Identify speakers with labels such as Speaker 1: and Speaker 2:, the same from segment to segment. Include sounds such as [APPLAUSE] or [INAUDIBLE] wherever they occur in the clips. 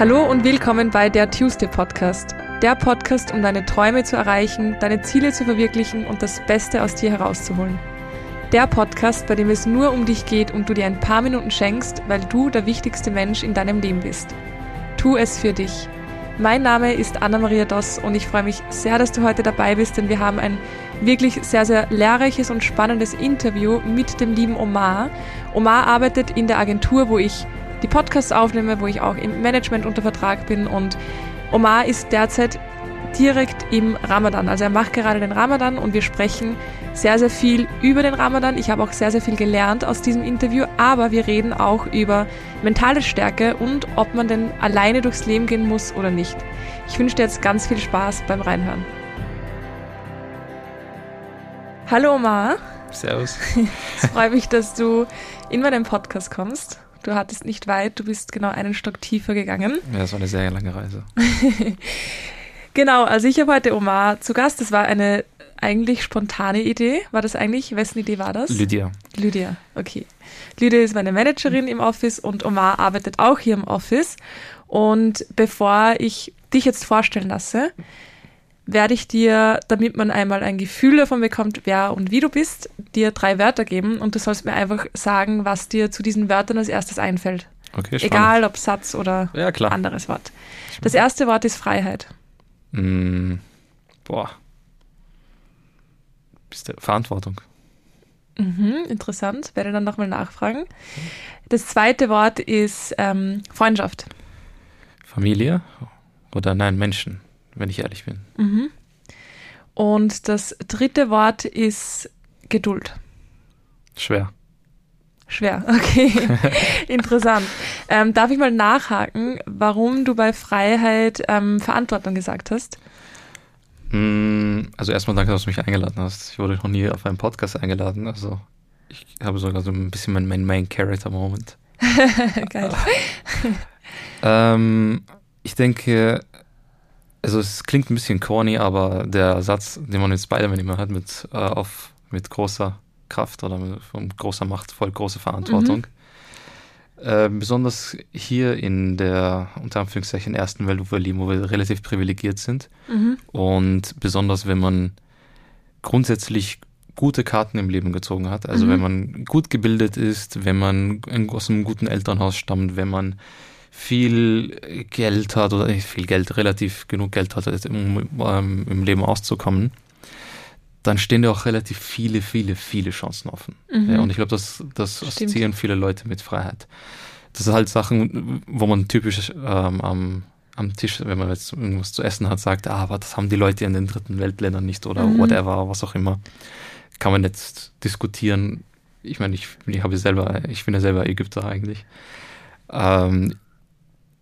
Speaker 1: Hallo und willkommen bei der Tuesday Podcast. Der Podcast, um deine Träume zu erreichen, deine Ziele zu verwirklichen und das Beste aus dir herauszuholen. Der Podcast, bei dem es nur um dich geht und du dir ein paar Minuten schenkst, weil du der wichtigste Mensch in deinem Leben bist. Tu es für dich. Mein Name ist Anna-Maria Doss und ich freue mich sehr, dass du heute dabei bist, denn wir haben ein wirklich sehr, sehr lehrreiches und spannendes Interview mit dem lieben Omar. Omar arbeitet in der Agentur, wo ich die Podcasts aufnehme, wo ich auch im Management unter Vertrag bin und Omar ist derzeit direkt im Ramadan. Also er macht gerade den Ramadan und wir sprechen sehr, sehr viel über den Ramadan. Ich habe auch sehr, sehr viel gelernt aus diesem Interview, aber wir reden auch über mentale Stärke und ob man denn alleine durchs Leben gehen muss oder nicht. Ich wünsche dir jetzt ganz viel Spaß beim Reinhören. Hallo Omar.
Speaker 2: Servus. [LAUGHS]
Speaker 1: Es freut mich, dass du in meinen Podcast kommst. Du hattest nicht weit, du bist genau einen Stock tiefer gegangen.
Speaker 2: Ja, das war eine sehr lange Reise. [LAUGHS]
Speaker 1: genau, also ich habe heute Omar zu Gast. Das war eine eigentlich spontane Idee. War das eigentlich? Wessen Idee war das?
Speaker 2: Lydia.
Speaker 1: Lydia, okay. Lydia ist meine Managerin im Office und Omar arbeitet auch hier im Office. Und bevor ich dich jetzt vorstellen lasse, werde ich dir, damit man einmal ein Gefühl davon bekommt, wer und wie du bist, dir drei Wörter geben und du sollst mir einfach sagen, was dir zu diesen Wörtern als erstes einfällt.
Speaker 2: Okay, spannend.
Speaker 1: Egal ob Satz oder
Speaker 2: Ja,
Speaker 1: anderes Wort. Das erste Wort ist Freiheit.
Speaker 2: Mm, boah. Bist du Verantwortung.
Speaker 1: Mhm, interessant. Werde dann nochmal nachfragen. Das zweite Wort ist ähm, Freundschaft.
Speaker 2: Familie oder nein, Menschen, wenn ich ehrlich bin.
Speaker 1: Mhm. Und das dritte Wort ist Geduld.
Speaker 2: Schwer.
Speaker 1: Schwer, [LAUGHS] okay. Interessant. Ähm, darf ich mal nachhaken, warum du bei Freiheit ähm, Verantwortung gesagt hast?
Speaker 2: Mm, Also erstmal danke, dass du mich eingeladen hast. Ich wurde noch nie auf einen Podcast eingeladen. Also ich habe sogar so ein bisschen mein, mein Main Character Moment. [LAUGHS]
Speaker 1: Geil. [LAUGHS]
Speaker 2: Ähm, ich denke, also es klingt ein bisschen corny, aber der Satz, den man mit Spider-Man immer hat, mit, äh, auf, mit großer Kraft oder mit, von großer Macht folgt große Verantwortung. Äh, besonders hier in der, unter Anführungszeichen, ersten Welt, wo wir leben, wo wir relativ privilegiert sind.
Speaker 1: Mhm.
Speaker 2: Und besonders, wenn man grundsätzlich gute Karten im Leben gezogen hat. Also
Speaker 1: Mhm.
Speaker 2: wenn man gut gebildet ist, wenn man aus einem guten Elternhaus stammt, wenn man viel Geld hat oder nicht viel Geld, relativ genug Geld hat, um ähm, im Leben auszukommen, dann stehen dir auch relativ viele, viele, viele Chancen offen.
Speaker 1: Mhm.
Speaker 2: Ja, und ich glaube, das, das assoziieren viele Leute mit Freiheit. Das sind halt Sachen, wo man typisch ähm, am, am Tisch, wenn man jetzt irgendwas zu essen hat, sagt, ah, aber das haben die Leute in den dritten Weltländern nicht oder
Speaker 1: Mhm.
Speaker 2: whatever, was auch immer. Kann man jetzt diskutieren. Ich meine, ich, ich habe selber, ich bin ja selber Ägypter eigentlich. Ähm,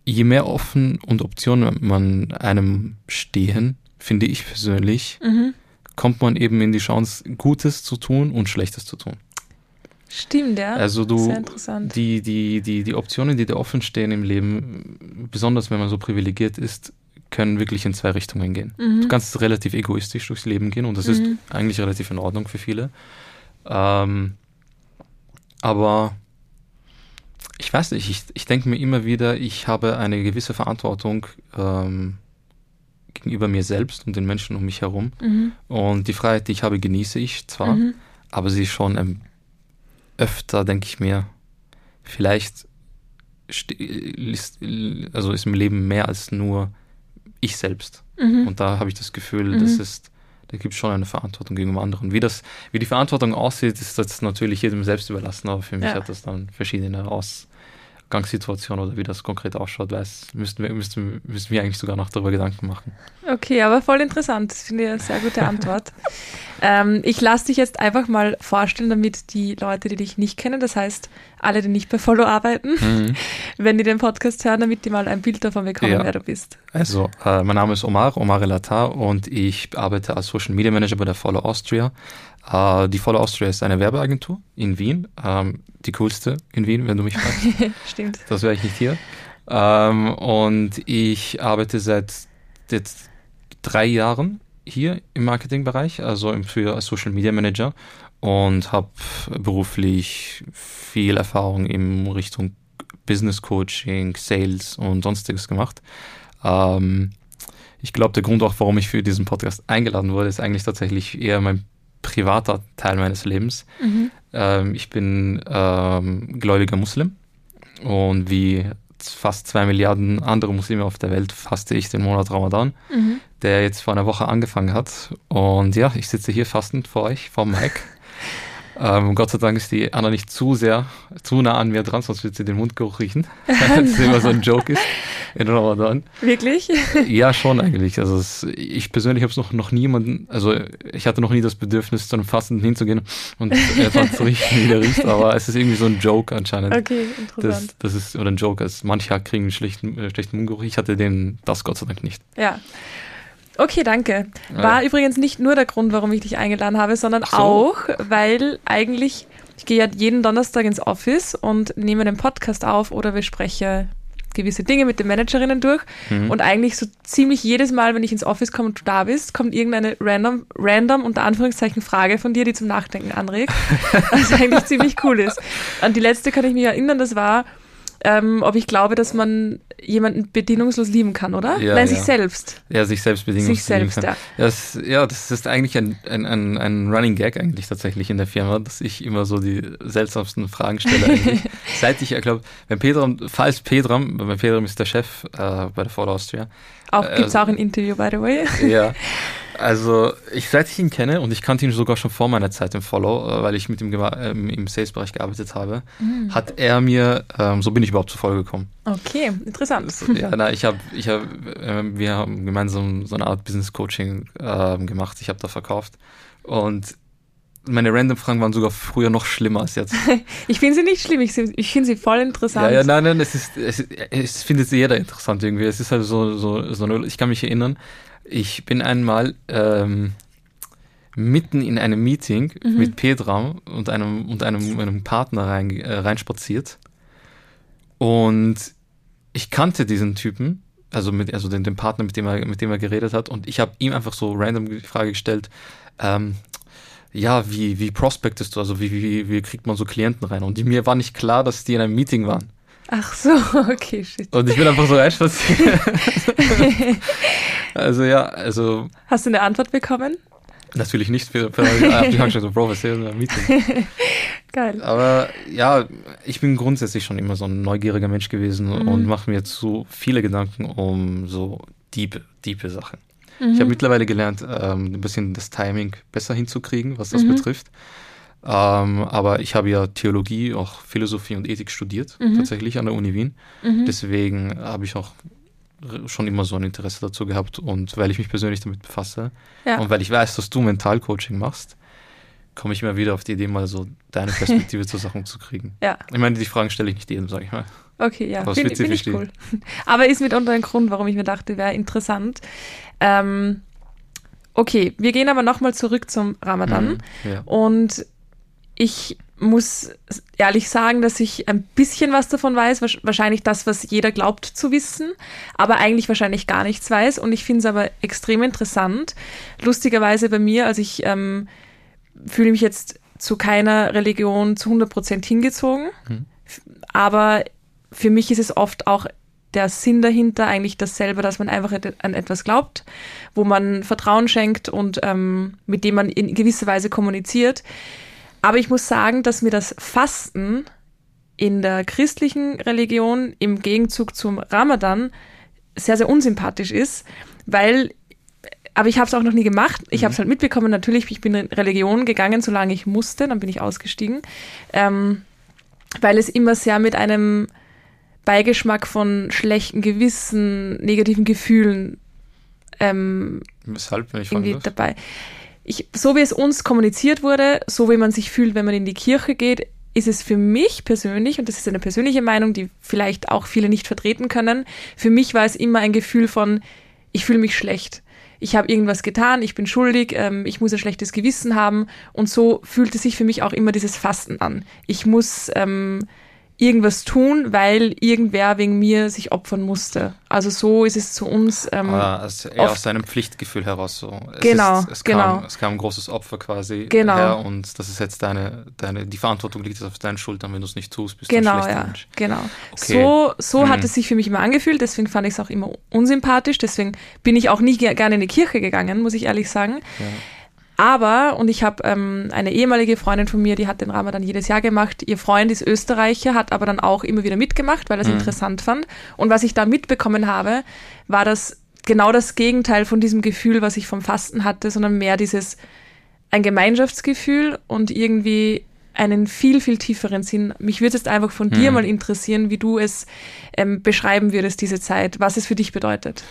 Speaker 2: je mehr offen und Optionen man einem stehen, finde ich persönlich,
Speaker 1: Mhm.
Speaker 2: kommt man eben in die Chance, Gutes zu tun und Schlechtes zu tun.
Speaker 1: Stimmt, ja.
Speaker 2: Also du,
Speaker 1: Sehr interessant.
Speaker 2: die, die, die, die Optionen, die dir offen stehen im Leben, besonders wenn man so privilegiert ist, können wirklich in zwei Richtungen gehen.
Speaker 1: Mhm.
Speaker 2: Du kannst relativ egoistisch durchs Leben gehen und das ist
Speaker 1: Mhm.
Speaker 2: eigentlich relativ in Ordnung für viele. Ähm, aber ich weiß nicht, ich, ich denke mir immer wieder, ich habe eine gewisse Verantwortung ähm, gegenüber mir selbst und den Menschen um mich herum.
Speaker 1: Mhm.
Speaker 2: Und die Freiheit, die ich habe, genieße ich zwar,
Speaker 1: Mhm.
Speaker 2: aber sie ist schon ähm, öfter, denke ich mir, vielleicht ist, also ist im Leben mehr als nur ich selbst.
Speaker 1: Mhm.
Speaker 2: Und da habe ich das Gefühl,
Speaker 1: Mhm.
Speaker 2: das ist, da gibt es schon eine Verantwortung gegenüber anderen. Wie das, wie die Verantwortung aussieht, ist das natürlich jedem selbst überlassen, aber für mich
Speaker 1: Ja.
Speaker 2: hat das dann verschiedene Ausgangssituationen oder wie das konkret ausschaut, weiß, müssten wir, müssten, müssten wir eigentlich sogar noch darüber Gedanken machen.
Speaker 1: Okay, aber voll interessant. Das finde ich eine sehr gute Antwort. ähm, ich lasse dich jetzt einfach mal vorstellen, damit die Leute, die dich nicht kennen, das heißt alle, die nicht bei Follow arbeiten,
Speaker 2: Mhm. [LAUGHS]
Speaker 1: wenn die den Podcast hören, damit die mal ein Bild davon bekommen,
Speaker 2: Ja.
Speaker 1: wer du bist.
Speaker 2: Also, äh, mein Name ist Omar, Omar Elatar und ich arbeite als Social Media Manager bei der Follow Austria. Äh, die Follow Austria ist eine Werbeagentur in Wien, ähm, die coolste in Wien, wenn du mich fragst. [LAUGHS]
Speaker 1: Stimmt.
Speaker 2: das wäre ich nicht hier. Ähm, und ich arbeite seit jetzt drei Jahren hier im Marketingbereich, also für Social Media Manager und habe beruflich viel Erfahrung in Richtung Business Coaching, Sales und sonstiges gemacht. Ähm, ich glaube, der Grund auch, warum ich für diesen Podcast eingeladen wurde, ist eigentlich tatsächlich eher mein privater Teil meines Lebens. Mhm. Ähm, ich bin ähm, gläubiger Muslim und wie fast zwei Milliarden andere Muslime auf der Welt faste ich den Monat Ramadan, mhm. der jetzt vor einer Woche angefangen hat. Und ja, ich sitze hier fastend vor euch, vor Mike. [LAUGHS] Ähm, Gott sei Dank ist die Anna nicht zu sehr, zu nah an mir dran, sonst wird sie den Mundgeruch riechen. das [LAUGHS] immer so ein Joke ist in Ramadan.
Speaker 1: Wirklich?
Speaker 2: Ja, schon eigentlich. Also es, ich persönlich habe es noch, noch niemanden, also ich hatte noch nie das Bedürfnis, zu einem Fasten hinzugehen und etwas zu riechen, wie der riecht, aber es ist irgendwie so ein Joke anscheinend.
Speaker 1: Okay, interessant.
Speaker 2: Das, das ist, oder ein Joke, also manche kriegen einen schlechten, äh, schlechten Mundgeruch. Ich hatte den, das Gott sei Dank nicht.
Speaker 1: Ja. Okay, danke. War ja. übrigens nicht nur der Grund, warum ich dich eingeladen habe, sondern so. auch, weil eigentlich, ich gehe ja jeden Donnerstag ins Office und nehme den Podcast auf oder bespreche gewisse Dinge mit den Managerinnen durch. Mhm. Und eigentlich so ziemlich jedes Mal, wenn ich ins Office komme und du da bist, kommt irgendeine random, random unter Anführungszeichen Frage von dir, die zum Nachdenken anregt. [LAUGHS] Was eigentlich ziemlich cool ist. An die letzte kann ich mich erinnern, das war, ähm, ob ich glaube, dass man jemanden bedingungslos lieben kann, oder?
Speaker 2: Ja,
Speaker 1: Nein,
Speaker 2: ja.
Speaker 1: sich selbst.
Speaker 2: Ja, sich selbst bedingungslos
Speaker 1: sich selbst,
Speaker 2: lieben kann. Ja. Das, ja, das ist eigentlich ein, ein, ein, ein Running Gag eigentlich tatsächlich in der Firma, dass ich immer so die seltsamsten Fragen stelle. [LAUGHS] Seit ich, ich glaube, wenn Pedram, falls Pedram, weil Pedram ist der Chef äh, bei der Ford Austria.
Speaker 1: Auch, äh, gibt's auch ein Interview, by the way.
Speaker 2: Ja. [LAUGHS] Also, ich, seit ich ihn kenne, und ich kannte ihn sogar schon vor meiner Zeit im Follow, äh, weil ich mit ihm ähm, im Sales-Bereich gearbeitet habe, mhm. hat er mir, ähm, so bin ich überhaupt zur Folge gekommen.
Speaker 1: Okay, interessant.
Speaker 2: Das, ja, na, ich habe, ich hab, äh, wir haben gemeinsam so eine Art Business-Coaching äh, gemacht. Ich habe da verkauft. Und meine Random-Fragen waren sogar früher noch schlimmer als jetzt. [LAUGHS]
Speaker 1: ich finde sie nicht schlimm, ich, ich finde sie voll interessant.
Speaker 2: Ja, ja, nein, nein, es ist, es, es findet jeder interessant irgendwie. Es ist halt so, so, so, ich kann mich erinnern, ich bin einmal ähm, mitten in einem Meeting mhm. mit Petra und einem, und einem, einem Partner rein, äh, reinspaziert. Und ich kannte diesen Typen, also, mit, also den, den Partner, mit dem, er, mit dem er geredet hat. Und ich habe ihm einfach so random die Frage gestellt, ähm, ja, wie, wie prospectest du, also wie, wie, wie kriegt man so Klienten rein? Und die, mir war nicht klar, dass die in einem Meeting waren.
Speaker 1: Ach so, [LAUGHS] okay, shit.
Speaker 2: Und ich bin einfach so reinspaziert. [LAUGHS] [LAUGHS] also ja, also.
Speaker 1: Hast du eine Antwort bekommen?
Speaker 2: Natürlich nicht. Für, für, für die Hauptstadt so, Bro, was ist Meeting?
Speaker 1: Geil.
Speaker 2: Aber ja, ich bin grundsätzlich schon immer so ein neugieriger Mensch gewesen mhm. und mache mir jetzt so viele Gedanken um so diepe, diepe Sachen. Mhm. Ich habe mittlerweile gelernt, ähm, ein bisschen das Timing besser hinzukriegen, was das mhm. betrifft. Ähm, aber ich habe ja Theologie, auch Philosophie und Ethik studiert, mhm. tatsächlich an der Uni Wien. Mhm. Deswegen habe ich auch schon immer so ein Interesse dazu gehabt und weil ich mich persönlich damit befasse ja. und weil ich weiß, dass du Mentalcoaching machst, komme ich immer wieder auf die Idee, mal so deine Perspektive zur Sachen zu kriegen.
Speaker 1: Ja.
Speaker 2: Ich meine, die Fragen stelle ich nicht jedem, sage ich mal.
Speaker 1: Okay, ja, finde find ich cool. [LAUGHS] Aber ist mitunter ein Grund, warum ich mir dachte, wäre interessant. Ähm, okay, wir gehen aber nochmal zurück zum Ramadan. Mhm, ja. Und ich muss ehrlich sagen, dass ich ein bisschen was davon weiß, wahrscheinlich das, was jeder glaubt zu wissen, aber eigentlich wahrscheinlich gar nichts weiß. Und ich finde es aber extrem interessant. Lustigerweise bei mir, also ich ähm, fühle mich jetzt zu keiner Religion zu 100 Prozent hingezogen, mhm. aber für mich ist es oft auch der Sinn dahinter eigentlich dasselbe, dass man einfach an etwas glaubt, wo man Vertrauen schenkt und ähm, mit dem man in gewisser Weise kommuniziert. Aber ich muss sagen, dass mir das Fasten in der christlichen Religion im Gegenzug zum Ramadan sehr, sehr unsympathisch ist, weil, aber ich habe es auch noch nie gemacht. Ich mhm. habe es halt mitbekommen, natürlich, ich bin in Religion gegangen, solange ich musste, dann bin ich ausgestiegen, ähm, weil es immer sehr mit einem Beigeschmack von schlechten Gewissen, negativen Gefühlen ähm,
Speaker 2: Weshalb, wenn ich
Speaker 1: irgendwie dabei ich, so wie es uns kommuniziert wurde, so wie man sich fühlt, wenn man in die Kirche geht, ist es für mich persönlich, und das ist eine persönliche Meinung, die vielleicht auch viele nicht vertreten können, für mich war es immer ein Gefühl von, ich fühle mich schlecht. Ich habe irgendwas getan, ich bin schuldig, ähm, ich muss ein schlechtes Gewissen haben. Und so fühlte sich für mich auch immer dieses Fasten an. Ich muss, ähm, irgendwas tun, weil irgendwer wegen mir sich opfern musste. Also so ist es zu uns.
Speaker 2: Ähm, ah, also eher aus seinem Pflichtgefühl heraus so.
Speaker 1: Es genau,
Speaker 2: ist, es
Speaker 1: genau.
Speaker 2: Kam, es kam ein großes Opfer quasi
Speaker 1: genau.
Speaker 2: her und das ist jetzt deine, deine, die Verantwortung liegt jetzt auf deinen Schultern, wenn du es nicht tust, bist
Speaker 1: genau,
Speaker 2: du ein schlechter
Speaker 1: ja,
Speaker 2: Mensch.
Speaker 1: Genau, okay. So, so hm. hat es sich für mich immer angefühlt, deswegen fand ich es auch immer unsympathisch, deswegen bin ich auch nicht gerne in die Kirche gegangen, muss ich ehrlich sagen. Ja. Aber, und ich habe ähm, eine ehemalige Freundin von mir, die hat den Ramadan jedes Jahr gemacht. Ihr Freund ist Österreicher, hat aber dann auch immer wieder mitgemacht, weil er es mhm. interessant fand. Und was ich da mitbekommen habe, war das genau das Gegenteil von diesem Gefühl, was ich vom Fasten hatte, sondern mehr dieses ein Gemeinschaftsgefühl und irgendwie einen viel, viel tieferen Sinn. Mich würde jetzt einfach von mhm. dir mal interessieren, wie du es ähm, beschreiben würdest, diese Zeit, was es für dich bedeutet.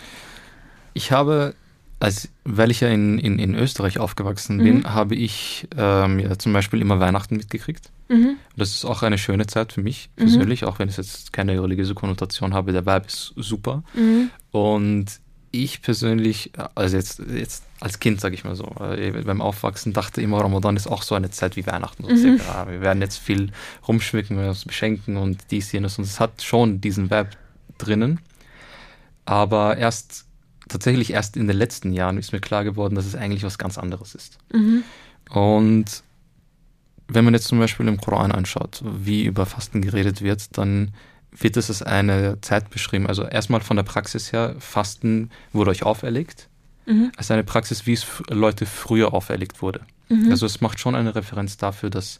Speaker 2: Ich habe als, weil ich ja in, in, in Österreich aufgewachsen bin, mhm. habe ich ähm, ja, zum Beispiel immer Weihnachten mitgekriegt. Mhm. Das ist auch eine schöne Zeit für mich mhm. persönlich, auch wenn es jetzt keine religiöse Konnotation habe. Der Vibe ist super. Mhm. Und ich persönlich, also jetzt, jetzt als Kind, sage ich mal so, äh, beim Aufwachsen dachte immer, Ramadan ist auch so eine Zeit wie Weihnachten. So mhm. Wir werden jetzt viel rumschmücken, wir uns beschenken und dies, jenes. Und es hat schon diesen Vibe drinnen. Aber erst tatsächlich erst in den letzten Jahren ist mir klar geworden, dass es eigentlich was ganz anderes ist. Mhm. Und wenn man jetzt zum Beispiel im Koran anschaut, wie über Fasten geredet wird, dann wird es als eine Zeit beschrieben. Also erstmal von der Praxis her, Fasten wurde euch auferlegt, mhm. als eine Praxis, wie es Leute früher auferlegt wurde. Mhm. Also es macht schon eine Referenz dafür, dass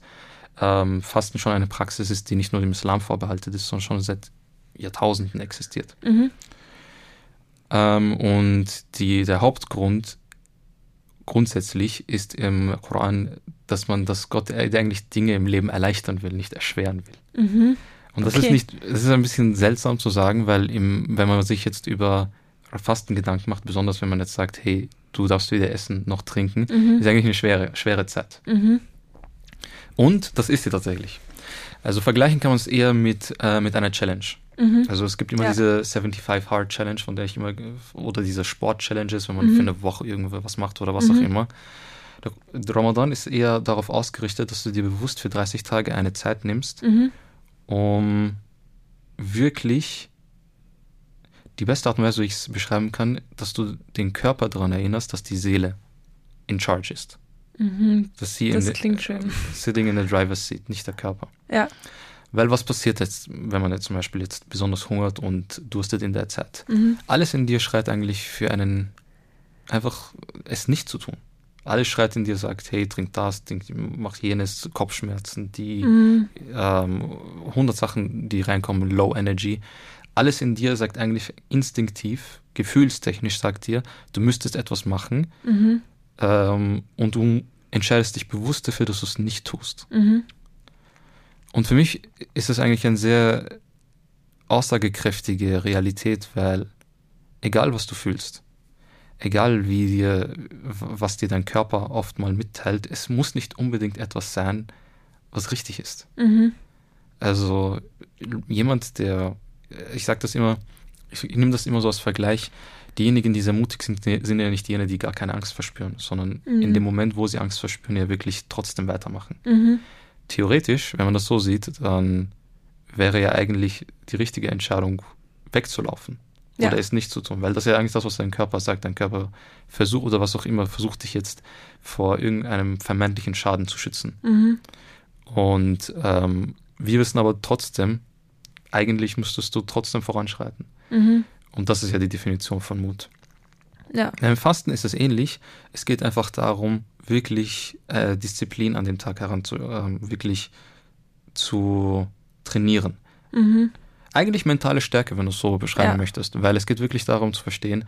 Speaker 2: ähm, Fasten schon eine Praxis ist, die nicht nur dem Islam vorbehalten ist, sondern schon seit Jahrtausenden existiert. Mhm. Ähm, und die, der Hauptgrund grundsätzlich ist im Koran, dass man, dass Gott eigentlich Dinge im Leben erleichtern will, nicht erschweren will. Mhm. Und das okay. ist nicht, das ist ein bisschen seltsam zu sagen, weil im, wenn man sich jetzt über Fasten Gedanken macht, besonders wenn man jetzt sagt, hey, du darfst weder essen noch trinken, mhm. ist eigentlich eine schwere, schwere Zeit. Mhm. Und das ist sie tatsächlich. Also vergleichen kann man es eher mit, äh, mit einer Challenge. Mhm. Also es gibt immer ja. diese 75 Hard Challenge, von der ich immer, oder diese Sport-Challenges, wenn man mhm. für eine Woche irgendwo was macht oder was mhm. auch immer. Der Ramadan ist eher darauf ausgerichtet, dass du dir bewusst für 30 Tage eine Zeit nimmst, mhm. um wirklich die beste Art und Weise, wie ich es beschreiben kann, dass du den Körper daran erinnerst, dass die Seele in charge ist.
Speaker 1: Mhm. Dass sie das in klingt schön.
Speaker 2: Sitting in the driver's seat, nicht der Körper.
Speaker 1: Ja.
Speaker 2: Weil was passiert jetzt, wenn man jetzt zum Beispiel jetzt besonders hungert und durstet in der Zeit? Mhm. Alles in dir schreit eigentlich für einen, einfach es nicht zu tun. Alles schreit in dir, sagt, hey, trink das, trink, mach jenes, Kopfschmerzen, die mhm. ähm, 100 Sachen, die reinkommen, Low Energy. Alles in dir sagt eigentlich instinktiv, gefühlstechnisch sagt dir, du müsstest etwas machen mhm. ähm, und du entscheidest dich bewusst dafür, dass du es nicht tust. Mhm. Und für mich ist es eigentlich eine sehr aussagekräftige Realität, weil egal was du fühlst, egal wie dir, was dir dein Körper oft mal mitteilt, es muss nicht unbedingt etwas sein, was richtig ist. Mhm. Also jemand, der, ich sage das immer, ich, ich nehme das immer so als Vergleich, diejenigen, die sehr mutig sind, sind ja nicht jene, die gar keine Angst verspüren, sondern mhm. in dem Moment, wo sie Angst verspüren, ja wirklich trotzdem weitermachen. Mhm theoretisch, wenn man das so sieht, dann wäre ja eigentlich die richtige Entscheidung, wegzulaufen. Ja. Oder es nicht zu tun, weil das ist ja eigentlich das, was dein Körper sagt. Dein Körper versucht oder was auch immer, versucht dich jetzt vor irgendeinem vermeintlichen Schaden zu schützen. Mhm. Und ähm, wir wissen aber trotzdem, eigentlich müsstest du trotzdem voranschreiten. Mhm. Und das ist ja die Definition von Mut. Ja. Beim Fasten ist es ähnlich. Es geht einfach darum, wirklich äh, Disziplin an dem Tag heranzu, äh, wirklich zu trainieren. Mhm. Eigentlich mentale Stärke, wenn du es so beschreiben ja. möchtest, weil es geht wirklich darum zu verstehen,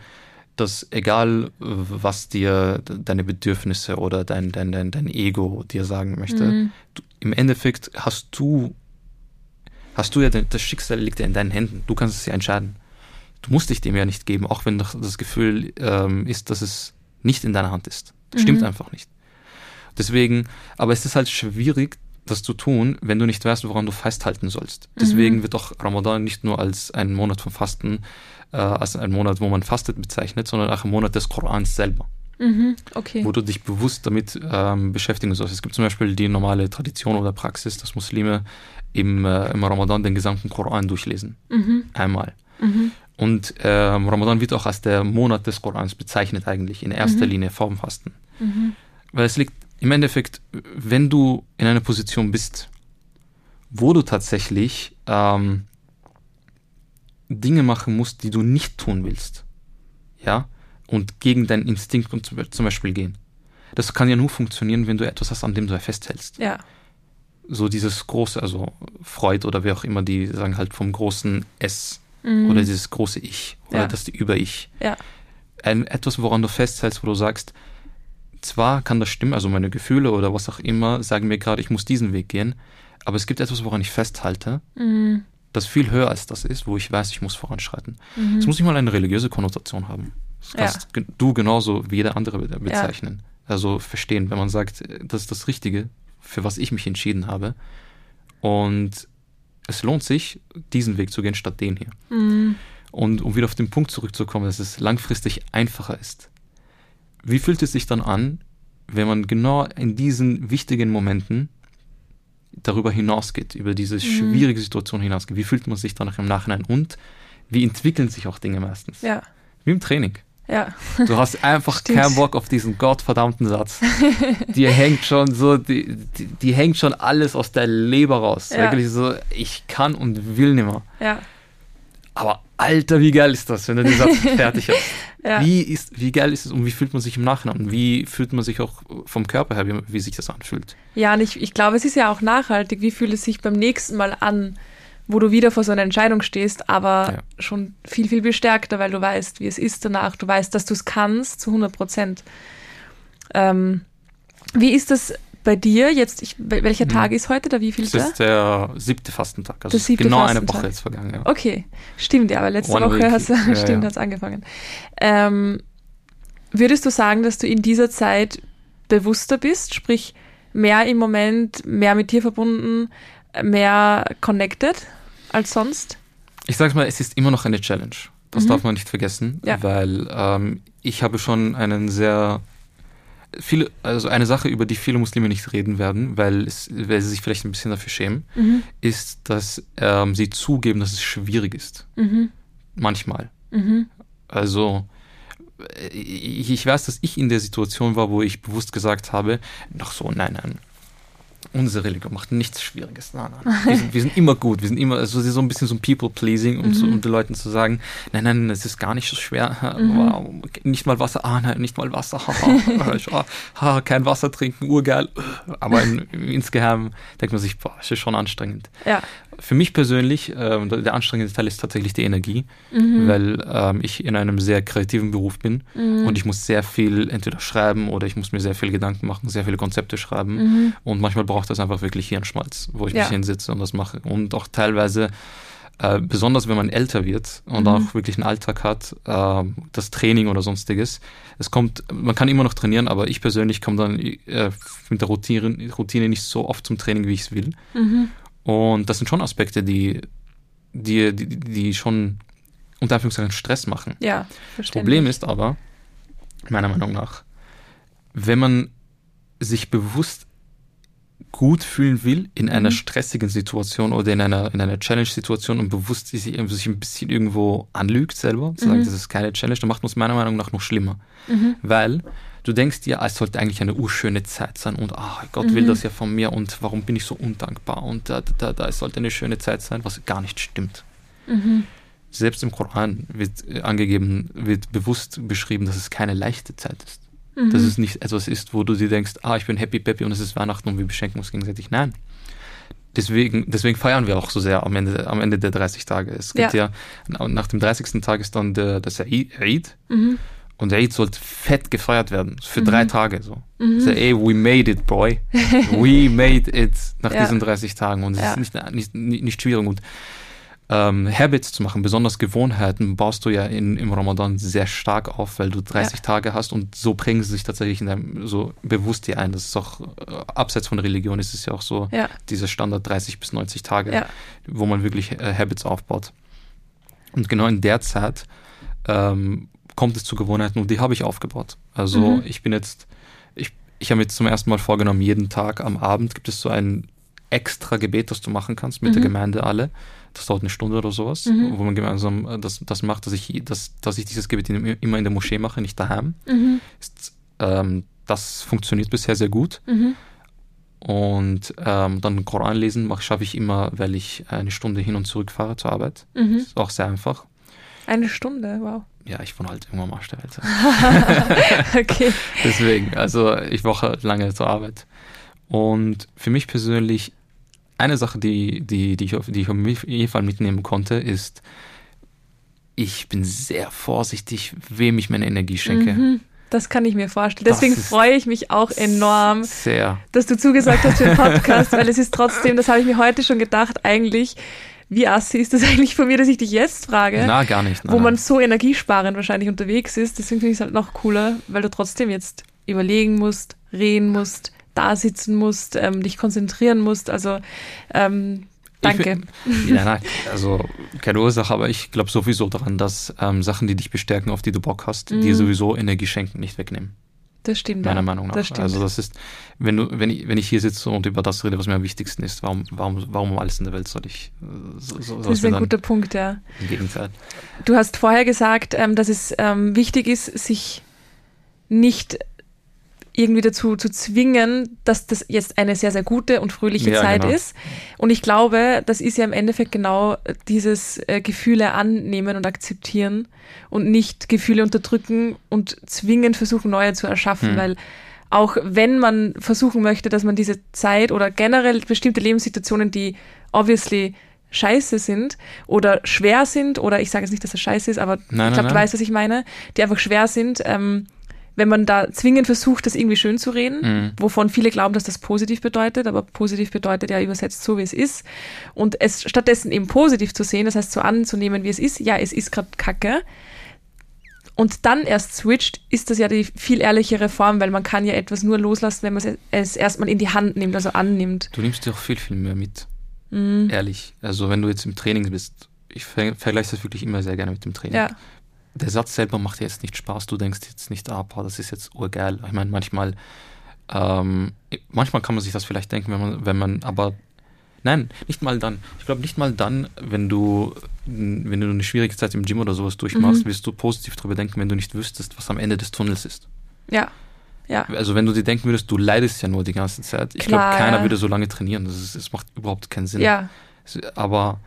Speaker 2: dass egal was dir deine Bedürfnisse oder dein, dein, dein, dein Ego dir sagen möchte, mhm. du, im Endeffekt hast du, hast du ja, das Schicksal liegt ja in deinen Händen. Du kannst es ja entscheiden. Du musst dich dem ja nicht geben, auch wenn das Gefühl ähm, ist, dass es nicht in deiner Hand ist. Das mhm. stimmt einfach nicht. Deswegen, aber es ist halt schwierig, das zu tun, wenn du nicht weißt, woran du festhalten sollst. Deswegen mhm. wird auch Ramadan nicht nur als ein Monat von Fasten, äh, als ein Monat, wo man fastet, bezeichnet, sondern auch ein Monat des Korans selber.
Speaker 1: Mhm. Okay.
Speaker 2: wo du dich bewusst damit ähm, beschäftigen sollst. Es gibt zum Beispiel die normale Tradition oder Praxis, dass Muslime im, äh, im Ramadan den gesamten Koran durchlesen.
Speaker 1: Mhm.
Speaker 2: Einmal. Und ähm, Ramadan wird auch als der Monat des Korans bezeichnet eigentlich, in erster
Speaker 1: Mhm.
Speaker 2: Linie vorm Fasten.
Speaker 1: Mhm.
Speaker 2: Weil es liegt im Endeffekt, wenn du in einer Position bist, wo du tatsächlich ähm, Dinge machen musst, die du nicht tun willst, ja, und gegen deinen Instinkt zum- Beispiel gehen. Das kann ja nur funktionieren, wenn du etwas hast, an dem du festhältst.
Speaker 1: Ja.
Speaker 2: So dieses große, also Freud oder wie auch immer, die sagen halt vom großen S
Speaker 1: Mhm.
Speaker 2: oder dieses große Ich oder
Speaker 1: Ja.
Speaker 2: das Über-Ich.
Speaker 1: Ja.
Speaker 2: Ein, etwas, woran du festhältst, wo du sagst, zwar kann das stimmen, also meine Gefühle oder was auch immer sagen mir gerade, ich muss diesen Weg gehen, aber es gibt etwas, woran ich festhalte,
Speaker 1: Mhm.
Speaker 2: das viel höher als das ist, wo ich weiß, ich muss voranschreiten.
Speaker 1: Mhm.
Speaker 2: Es muss nicht mal eine religiöse Konnotation haben. Das
Speaker 1: Ja.
Speaker 2: kannst ge- du genauso wie jeder andere be- bezeichnen. Also verstehen, wenn man sagt, äh, das ist das Richtige, für was ich mich entschieden habe. Und es lohnt sich, diesen Weg zu gehen, statt den hier.
Speaker 1: Mhm.
Speaker 2: Und um wieder auf den Punkt zurückzukommen, dass es langfristig einfacher ist. Wie fühlt es sich dann an, wenn man genau in diesen wichtigen Momenten darüber hinausgeht, über diese
Speaker 1: Mhm.
Speaker 2: schwierige Situation hinausgeht? Wie fühlt man sich dann im Nachhinein und wie entwickeln sich auch Dinge meistens?
Speaker 1: Ja.
Speaker 2: Wie im Training.
Speaker 1: Ja.
Speaker 2: Du hast einfach
Speaker 1: Stimmt.
Speaker 2: keinen Bock auf diesen gottverdammten Satz. Dir [LAUGHS] hängt schon so, die, die, die hängt schon alles aus der Leber raus.
Speaker 1: Ja.
Speaker 2: Wirklich so, ich kann und will nimmer.
Speaker 1: Ja.
Speaker 2: Aber Alter, wie geil ist das, wenn du den Satz [LAUGHS] fertig hast.
Speaker 1: Ja.
Speaker 2: Wie, ist, wie geil ist es und wie fühlt man sich im Nachhinein? Und wie fühlt man sich auch vom Körper her, wie, wie sich das anfühlt?
Speaker 1: Ja, und ich, ich glaube, es ist ja auch nachhaltig. Wie fühlt es sich beim nächsten Mal an, wo du wieder vor so einer Entscheidung stehst, aber
Speaker 2: Ja.
Speaker 1: schon viel, viel bestärkter, weil du weißt, wie es ist danach. Du weißt, dass du es kannst zu 100 Prozent. Ähm, wie ist das bei dir jetzt? Ich, wel- welcher
Speaker 2: Mhm.
Speaker 1: Tag ist heute? Der
Speaker 2: Das
Speaker 1: wievielte?
Speaker 2: ist der siebte Fastentag. Also ist
Speaker 1: siebte
Speaker 2: genau eine
Speaker 1: Fastentag.
Speaker 2: Woche jetzt vergangen. Ja.
Speaker 1: Okay, stimmt, ja, aber letzte
Speaker 2: One
Speaker 1: Woche hast du,
Speaker 2: Ja, [LAUGHS]
Speaker 1: stimmt,
Speaker 2: ja.
Speaker 1: hat's angefangen. Ähm, würdest du sagen, dass du in dieser Zeit bewusster bist, sprich mehr im Moment, mehr mit dir verbunden, mehr connected als sonst?
Speaker 2: Ich sag's mal, es ist immer noch eine Challenge. Das
Speaker 1: Mhm.
Speaker 2: darf man nicht vergessen,
Speaker 1: Ja.
Speaker 2: weil ähm, ich habe schon einen sehr viele, also eine Sache, über die viele Muslime nicht reden werden, weil, es, weil sie sich vielleicht ein bisschen dafür schämen,
Speaker 1: Mhm.
Speaker 2: ist, dass ähm, sie zugeben, dass es schwierig ist.
Speaker 1: Mhm.
Speaker 2: Manchmal.
Speaker 1: Mhm.
Speaker 2: Also äh, ich, ich weiß, dass ich in der Situation war, wo ich bewusst gesagt habe, noch so, nein, nein, unsere Religion macht nichts Schwieriges. Nein, nein. Wir sind, wir sind immer gut, wir sind immer, also so ein bisschen so ein People-Pleasing, um,
Speaker 1: Mhm.
Speaker 2: um den Leuten zu sagen, nein, nein, es ist gar nicht so schwer.
Speaker 1: Mhm.
Speaker 2: Wow, nicht mal Wasser, ah nein, nicht mal Wasser. Ah, kein Wasser trinken, urgeil. Aber in, [LAUGHS] insgeheim denkt man sich, boah, das ist schon anstrengend.
Speaker 1: Ja.
Speaker 2: Für mich persönlich, ähm, der anstrengende Teil ist tatsächlich die Energie,
Speaker 1: Mhm.
Speaker 2: weil ähm, ich in einem sehr kreativen Beruf bin
Speaker 1: Mhm.
Speaker 2: und ich muss sehr viel entweder schreiben oder ich muss mir sehr viel Gedanken machen, sehr viele Konzepte schreiben
Speaker 1: Mhm.
Speaker 2: und manchmal braucht das einfach wirklich Hirnschmalz, wo ich
Speaker 1: Ja.
Speaker 2: mich hinsitze und das mache und auch teilweise äh, besonders wenn man älter wird und
Speaker 1: Mhm.
Speaker 2: auch wirklich einen Alltag hat, äh, das Training oder sonstiges. Es kommt, man kann immer noch trainieren, aber ich persönlich komme dann äh, mit der Routine, Routine nicht so oft zum Training, wie ich es will.
Speaker 1: Mhm.
Speaker 2: Und das sind schon Aspekte, die, die, die, die schon unter Anführungszeichen Stress machen.
Speaker 1: Ja,
Speaker 2: Das
Speaker 1: verständlich.
Speaker 2: Problem ist aber, meiner Meinung nach, wenn man sich bewusst gut fühlen will in einer
Speaker 1: Mhm.
Speaker 2: stressigen Situation oder in einer, in einer Challenge-Situation und bewusst sich, sich ein bisschen irgendwo anlügt selber, zu sagen,
Speaker 1: Mhm.
Speaker 2: das ist keine Challenge, dann macht man es meiner Meinung nach noch schlimmer.
Speaker 1: Mhm.
Speaker 2: Weil du denkst dir, es sollte eigentlich eine urschöne Zeit sein und ah, Gott will
Speaker 1: Mhm.
Speaker 2: das ja von mir und warum bin ich so undankbar und da, da, da es sollte eine schöne Zeit sein, was gar nicht stimmt.
Speaker 1: Mhm.
Speaker 2: Selbst im Koran wird äh, angegeben, wird bewusst beschrieben, dass es keine leichte Zeit ist.
Speaker 1: Mhm.
Speaker 2: Dass es nicht etwas ist, wo du dir denkst, ah, ich bin happy peppy und es ist Weihnachten und wir beschenken uns gegenseitig. Nein. Deswegen, deswegen feiern wir auch so sehr am Ende, am Ende der 30 Tage. Es gibt ja, nach dem 30. Tag ist dann der, das Eid
Speaker 1: Mhm.
Speaker 2: Und der Eid sollte fett gefeiert werden. Für
Speaker 1: Mhm.
Speaker 2: drei Tage so.
Speaker 1: Mhm.
Speaker 2: So, ey, we made it, boy. [LAUGHS] We made it nach
Speaker 1: Ja.
Speaker 2: diesen 30 Tagen. Und es
Speaker 1: Ja.
Speaker 2: ist nicht, nicht, nicht, schwierig. Und ähm, Habits zu machen, besonders Gewohnheiten, baust du ja in, im Ramadan sehr stark auf, weil du 30 Tage hast und so bringen sie sich tatsächlich in deinem, so bewusst dir ein. Das ist auch, äh, abseits von Religion ist es ja auch so,
Speaker 1: Ja.
Speaker 2: dieser Standard 30 bis 90 Tage,
Speaker 1: Ja.
Speaker 2: wo man wirklich äh, Habits aufbaut. Und genau in der Zeit ähm, kommt es zu Gewohnheiten und die habe ich aufgebaut. Also
Speaker 1: Mhm.
Speaker 2: ich bin jetzt, ich, ich habe mir jetzt zum ersten Mal vorgenommen, jeden Tag am Abend gibt es so ein extra Gebet, das du machen kannst mit der
Speaker 1: Mhm.
Speaker 2: Gemeinde alle. Das dauert eine Stunde oder sowas,
Speaker 1: Mhm.
Speaker 2: wo man gemeinsam äh, das, das macht, dass ich, dass, dass ich dieses Gebet immer in der Moschee mache, nicht daheim.
Speaker 1: Mhm.
Speaker 2: Ist, ähm, das funktioniert bisher sehr gut.
Speaker 1: Mhm.
Speaker 2: Und ähm, dann Koran lesen schaffe ich immer, weil ich eine Stunde hin und zurück fahre zur Arbeit.
Speaker 1: Mhm.
Speaker 2: Ist auch sehr einfach.
Speaker 1: Eine Stunde, wow.
Speaker 2: Ja, ich wohne halt irgendwo am Arsch der Welt. [LAUGHS]
Speaker 1: okay. [LAUGHS]
Speaker 2: Deswegen, also ich wache lange zur Arbeit. Und für mich persönlich, eine Sache, die, die, die, ich, auf, die ich auf jeden Fall mitnehmen konnte, ist, ich bin sehr vorsichtig, wem ich meine Energie schenke.
Speaker 1: Mhm. Das kann ich mir vorstellen. Deswegen freue ich mich auch enorm,
Speaker 2: Sehr.
Speaker 1: dass du zugesagt hast für den [LAUGHS] Podcast, weil es ist trotzdem, das habe ich mir heute schon gedacht, eigentlich, wie assi ist das [LAUGHS] eigentlich von mir, dass ich dich jetzt frage,
Speaker 2: Na, gar nicht.
Speaker 1: wo
Speaker 2: nein,
Speaker 1: man
Speaker 2: nein.
Speaker 1: so energiesparend wahrscheinlich unterwegs ist. Deswegen finde ich es halt noch cooler, weil du trotzdem jetzt überlegen musst, reden musst, da sitzen musst, ähm, dich konzentrieren musst. Also ähm, danke.
Speaker 2: Ja, [LAUGHS] nein, also keine Ursache, aber ich glaube sowieso daran, dass ähm, Sachen, die dich bestärken, auf die du Bock hast,
Speaker 1: Mhm.
Speaker 2: dir sowieso Energie schenken, nicht wegnehmen.
Speaker 1: Das stimmt.
Speaker 2: Meiner
Speaker 1: ja.
Speaker 2: Meinung nach.
Speaker 1: Das stimmt.
Speaker 2: also das ist, wenn du, wenn ich, wenn ich hier sitze und über das rede, was mir am wichtigsten ist, warum, warum, warum um alles in der Welt soll ich so, so,
Speaker 1: das ist ein guter Punkt, ja.
Speaker 2: im Gegenteil.
Speaker 1: Du hast vorher gesagt, ähm, dass es ähm, wichtig ist, sich nicht irgendwie dazu zu zwingen, dass das jetzt eine sehr, sehr gute und fröhliche
Speaker 2: Ja,
Speaker 1: Zeit
Speaker 2: genau.
Speaker 1: ist. Und ich glaube, das ist ja im Endeffekt genau dieses äh, Gefühle annehmen und akzeptieren und nicht Gefühle unterdrücken und zwingend versuchen, neue zu erschaffen,
Speaker 2: Hm.
Speaker 1: weil auch wenn man versuchen möchte, dass man diese Zeit oder generell bestimmte Lebenssituationen, die obviously scheiße sind oder schwer sind, oder ich sage jetzt nicht, dass das scheiße ist, aber
Speaker 2: Nein,
Speaker 1: ich glaube, du weißt, was ich meine, die einfach schwer sind, ähm, wenn man da zwingend versucht, das irgendwie schön zu reden,
Speaker 2: Mhm.
Speaker 1: wovon viele glauben, dass das positiv bedeutet, aber positiv bedeutet ja übersetzt so, wie es ist. Und es stattdessen eben positiv zu sehen, das heißt so anzunehmen, wie es ist, ja, es ist gerade Kacke. Und dann erst switcht, ist das ja die viel ehrlichere Form, weil man kann ja etwas nur loslassen, wenn man es- erstmal in die Hand nimmt, also annimmt.
Speaker 2: Du nimmst dir auch viel, viel mehr mit.
Speaker 1: Mhm.
Speaker 2: Ehrlich. Also wenn du jetzt im Training bist, ich ver vergleiche das wirklich immer sehr gerne mit dem Training.
Speaker 1: Ja,
Speaker 2: der Satz selber macht dir jetzt nicht Spaß. Du denkst jetzt nicht, ah, boah, das ist jetzt urgeil. Ich meine, manchmal, ähm, manchmal kann man sich das vielleicht denken, wenn man, wenn man, aber nein, nicht mal dann. Ich glaube nicht mal dann, wenn du, wenn du eine schwierige Zeit im Gym oder sowas durchmachst,
Speaker 1: Mhm.
Speaker 2: wirst du positiv darüber denken, wenn du nicht wüsstest, was am Ende des Tunnels ist.
Speaker 1: ja, ja.
Speaker 2: Also wenn du dir denken würdest, du leidest ja nur die ganze Zeit. Ich glaube, keiner würde so lange trainieren. Das, ist, das macht überhaupt keinen Sinn.
Speaker 1: Ja,
Speaker 2: Aber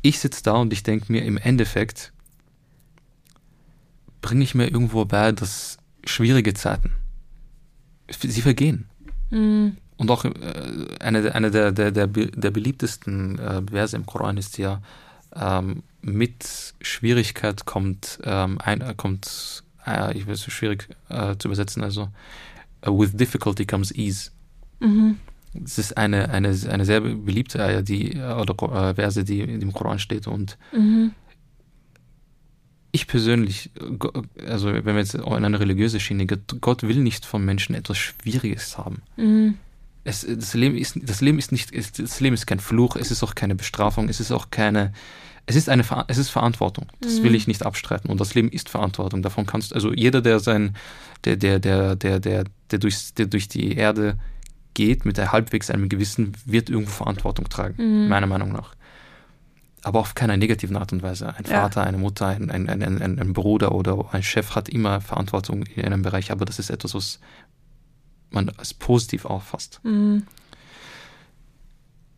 Speaker 2: ich sitze da und ich denke mir, im Endeffekt bringe ich mir irgendwo bei, dass schwierige Zeiten, sie vergehen.
Speaker 1: mhm.
Speaker 2: Und auch äh, eine, eine der, der, der, der beliebtesten äh, Verse im Koran ist ja, ähm, mit Schwierigkeit kommt, ähm, ein, äh, kommt äh, ich weiß, schwierig äh, zu übersetzen, also with difficulty comes ease.
Speaker 1: Mhm.
Speaker 2: Es ist eine, eine, eine sehr beliebte Eier, die, oder Verse, die im Koran steht. Und
Speaker 1: Mhm.
Speaker 2: Ich persönlich, also wenn wir jetzt auch in eine religiöse Schiene gehen, Gott will nicht vom Menschen etwas Schwieriges haben.
Speaker 1: Mhm.
Speaker 2: Es, das, Leben ist, das Leben ist nicht, das Leben ist kein Fluch, es ist auch keine Bestrafung, es ist auch keine, es ist eine, es ist Verantwortung. Das
Speaker 1: Mhm.
Speaker 2: will ich nicht abstreiten. Und das Leben ist Verantwortung. Davon kannst, also jeder, der sein, der, der, der, der, der, der durchs, der durch die Erde geht mit der halbwegs einem Gewissen, wird irgendwo Verantwortung tragen,
Speaker 1: Mhm.
Speaker 2: meiner Meinung nach. Aber auf keiner negativen Art und Weise. Ein
Speaker 1: Ja.
Speaker 2: Vater, eine Mutter, ein, ein, ein, ein, ein Bruder oder ein Chef hat immer Verantwortung in einem Bereich, aber das ist etwas, was man als positiv auffasst.
Speaker 1: Mhm.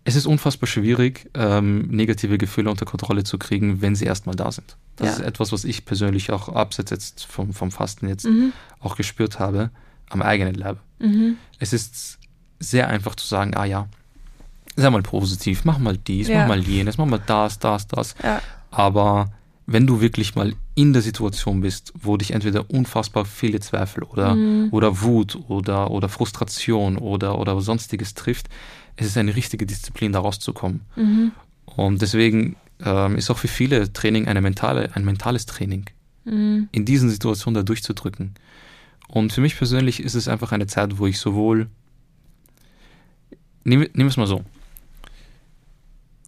Speaker 2: Es ist unfassbar schwierig, ähm, negative Gefühle unter Kontrolle zu kriegen, wenn sie erstmal da sind. Das
Speaker 1: Ja.
Speaker 2: ist etwas, was ich persönlich auch abseits jetzt vom, vom Fasten jetzt
Speaker 1: Mhm.
Speaker 2: auch gespürt habe, am eigenen Leib.
Speaker 1: Mhm.
Speaker 2: Es ist sehr einfach zu sagen, ah ja, sei mal positiv, mach mal dies,
Speaker 1: Ja.
Speaker 2: mach mal jenes, mach mal das, das, das.
Speaker 1: Ja.
Speaker 2: Aber wenn du wirklich mal in der Situation bist, wo dich entweder unfassbar viele Zweifel oder,
Speaker 1: Mhm.
Speaker 2: oder Wut oder, oder Frustration oder, oder sonstiges trifft, es ist eine richtige Disziplin, da rauszukommen.
Speaker 1: Mhm.
Speaker 2: Und deswegen ähm, ist auch für viele Training eine mentale, ein mentales Training,
Speaker 1: Mhm.
Speaker 2: in diesen Situationen da durchzudrücken. Und für mich persönlich ist es einfach eine Zeit, wo ich sowohl, nehmen wir es mal so,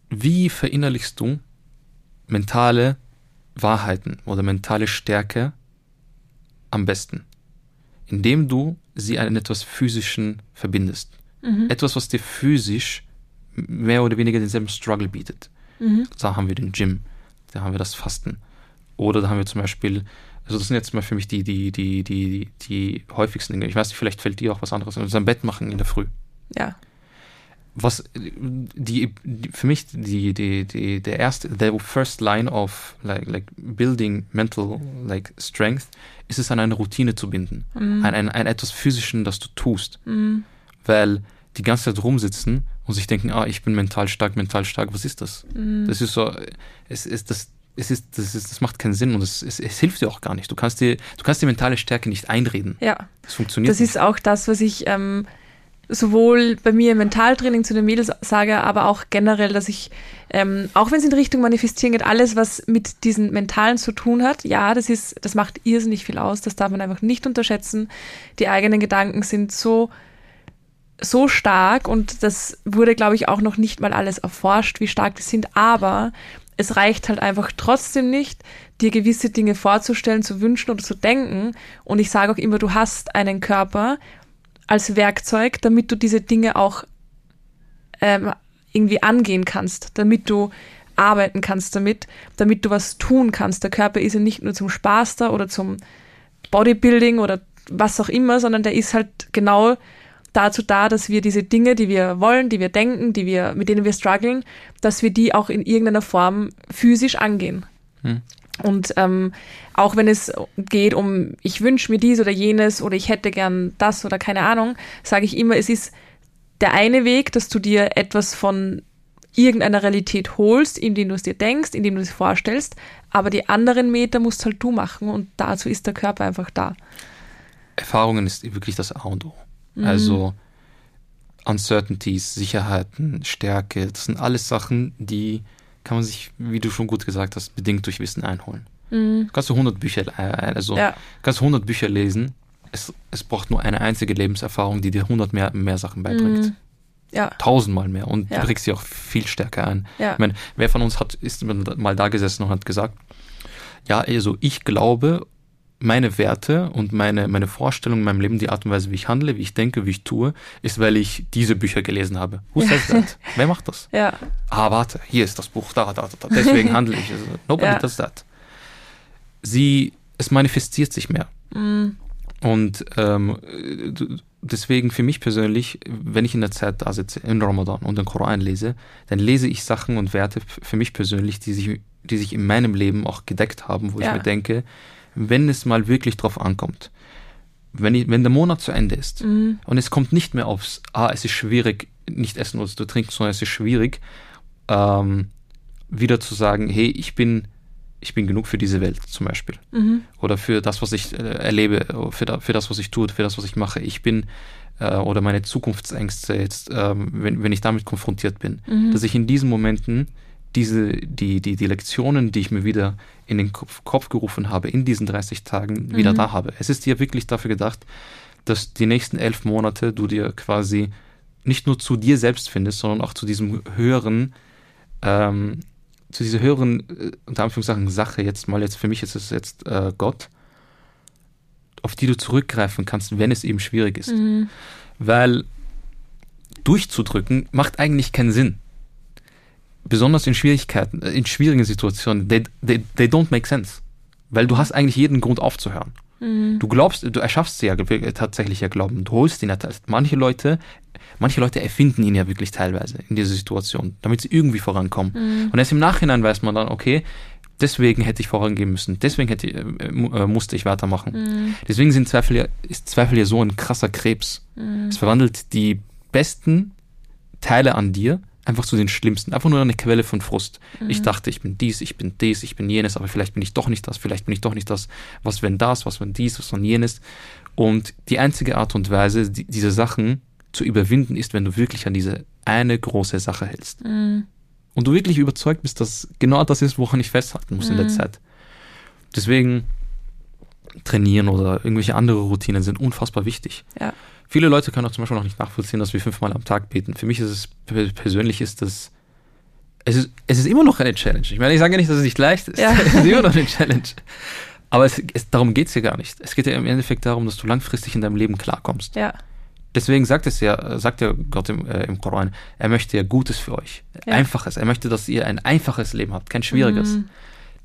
Speaker 2: wie verinnerlichst du mentale Wahrheiten oder mentale Stärke am besten? Indem du sie an etwas Physischen verbindest. Mhm. Etwas, was dir physisch mehr oder weniger denselben Struggle bietet. Mhm. Da haben wir den Gym, da haben wir das Fasten. Oder da haben wir zum Beispiel, also das sind jetzt mal für mich die, die, die, die, die häufigsten Dinge. Ich weiß nicht, vielleicht fällt dir auch was anderes an. Sein Bett machen in der Früh.
Speaker 1: Ja.
Speaker 2: Was die, die für mich die, die, die, der erste, der first line of like, like building mental like strength ist es an eine Routine zu binden. Mhm. Ein, ein, ein etwas Physischen, das du tust. Mhm. Weil die ganze Zeit rumsitzen und sich denken, ah, ich bin mental stark, mental stark, was ist das? Mhm. Das ist so, es ist das, es ist, das, ist, das macht keinen Sinn und es, es, es, hilft dir auch gar nicht. Du kannst dir, du kannst die mentale Stärke nicht einreden.
Speaker 1: Ja.
Speaker 2: Das funktioniert.
Speaker 1: Das nicht. ist auch das, was ich ähm, sowohl bei mir im Mentaltraining zu den Mädels sage, aber auch generell, dass ich, ähm, auch wenn es in Richtung Manifestieren geht, alles, was mit diesen Mentalen zu tun hat, ja, das ist, das macht irrsinnig viel aus. Das darf man einfach nicht unterschätzen. Die eigenen Gedanken sind so so stark und das wurde, glaube ich, auch noch nicht mal alles erforscht, wie stark die sind, aber es reicht halt einfach trotzdem nicht, dir gewisse Dinge vorzustellen, zu wünschen oder zu denken. Und ich sage auch immer, du hast einen Körper als Werkzeug, damit du diese Dinge auch ähm, irgendwie angehen kannst, damit du arbeiten kannst damit, damit du was tun kannst. Der Körper ist ja nicht nur zum Spaß da oder zum Bodybuilding oder was auch immer, sondern der ist halt genau dazu da, dass wir diese Dinge, die wir wollen, die wir denken, die wir, mit denen wir strugglen, dass wir die auch in irgendeiner Form physisch angehen. Hm. Und ähm, auch wenn es geht um, ich wünsche mir dies oder jenes oder ich hätte gern das oder keine Ahnung, sage ich immer, es ist der eine Weg, dass du dir etwas von irgendeiner Realität holst, indem du es dir denkst, indem du es vorstellst, aber die anderen Meter musst halt du machen und dazu ist der Körper einfach da.
Speaker 2: Erfahrungen ist wirklich das A und O. Mhm. Also Uncertainties, Sicherheiten, Stärke, das sind alles Sachen, die kann man sich, wie du schon gut gesagt hast, bedingt durch Wissen einholen. Mhm. Kannst du 100 Bücher, äh, also ja. kannst du 100 Bücher lesen, es, es braucht nur eine einzige Lebenserfahrung, die dir 100 mehr, mehr Sachen beibringt. Mhm. Ja. Tausendmal mehr und ja. du bringst sie auch viel stärker ein. Ja. Ich meine, wer von uns hat, ist mal da gesessen und hat gesagt, ja, also ich glaube meine Werte und meine, meine Vorstellung in meinem Leben, die Art und Weise, wie ich handle, wie ich denke, wie ich tue, ist, weil ich diese Bücher gelesen habe. Who says that? Wer macht das?
Speaker 1: Ja.
Speaker 2: Ah, warte, hier ist das Buch, da, da, da, deswegen handle ich. Also, [LAUGHS] nobody ja. does that. Sie, es manifestiert sich mehr. Mm. Und ähm, deswegen für mich persönlich, wenn ich in der Zeit da sitze, in Ramadan und den Koran lese, dann lese ich Sachen und Werte für mich persönlich, die sich, die sich in meinem Leben auch gedeckt haben, wo ja. ich mir denke, wenn es mal wirklich drauf ankommt, wenn, ich, wenn der Monat zu Ende ist mhm. und es kommt nicht mehr aufs, ah, es ist schwierig, nicht essen oder zu trinken, sondern es ist schwierig, ähm, wieder zu sagen, hey, ich bin, ich bin genug für diese Welt zum Beispiel. Mhm. Oder für das, was ich äh, erlebe, für, da, für das, was ich tue, für das, was ich mache. Ich bin, äh, oder meine Zukunftsängste jetzt, ähm, wenn, wenn ich damit konfrontiert bin, mhm. dass ich in diesen Momenten diese, die, die, die Lektionen, die ich mir wieder in den Kopf, Kopf gerufen habe, in diesen 30 Tagen wieder mhm. da habe. Es ist dir wirklich dafür gedacht, dass die nächsten elf Monate du dir quasi nicht nur zu dir selbst findest, sondern auch zu diesem höheren, ähm, zu dieser höheren, äh, unter Anführungszeichen, Sache, jetzt mal jetzt, für mich ist es jetzt äh, Gott, auf die du zurückgreifen kannst, wenn es eben schwierig ist. Mhm. Weil durchzudrücken macht eigentlich keinen Sinn besonders in Schwierigkeiten, äh, in schwierigen Situationen, they, they, they don't make sense. Weil du hast eigentlich jeden Grund aufzuhören. Mhm. Du glaubst, du erschaffst ja tatsächlich ja Glauben. Du holst ihn ja. Manche Leute, manche Leute erfinden ihn ja wirklich teilweise in dieser Situation, damit sie irgendwie vorankommen. Mhm. Und erst im Nachhinein weiß man dann, okay, deswegen hätte ich vorangehen müssen, deswegen hätte, äh, äh, musste ich weitermachen. Mhm. Deswegen sind Zweifel ja, ist Zweifel ja so ein krasser Krebs. Mhm. Es verwandelt die besten Teile an dir einfach zu den schlimmsten. Einfach nur eine Quelle von Frust. Mhm. Ich dachte, ich bin dies, ich bin dies, ich bin jenes, aber vielleicht bin ich doch nicht das, vielleicht bin ich doch nicht das. Was wenn das, was wenn dies, was wenn jenes. Und die einzige Art und Weise, die, diese Sachen zu überwinden, ist, wenn du wirklich an diese eine große Sache hältst. Mhm. Und du wirklich überzeugt bist, dass genau das ist, woran ich festhalten muss mhm. in der mhm. Zeit. Deswegen trainieren oder irgendwelche andere Routinen sind unfassbar wichtig.
Speaker 1: Ja.
Speaker 2: Viele Leute können auch zum Beispiel noch nicht nachvollziehen, dass wir fünfmal am Tag beten. Für mich ist es persönlich ist das es ist, es ist immer noch eine Challenge. Ich meine, ich sage ja nicht, dass es nicht leicht ist. Ja. [LAUGHS] es ist immer noch eine Challenge. Aber es, es, darum geht es ja gar nicht. Es geht ja im Endeffekt darum, dass du langfristig in deinem Leben klarkommst.
Speaker 1: Ja.
Speaker 2: Deswegen sagt es ja, sagt ja Gott im, äh, im Koran, er möchte ja Gutes für euch.
Speaker 1: Ja.
Speaker 2: Einfaches. Er möchte, dass ihr ein einfaches Leben habt, kein schwieriges.
Speaker 1: Mhm.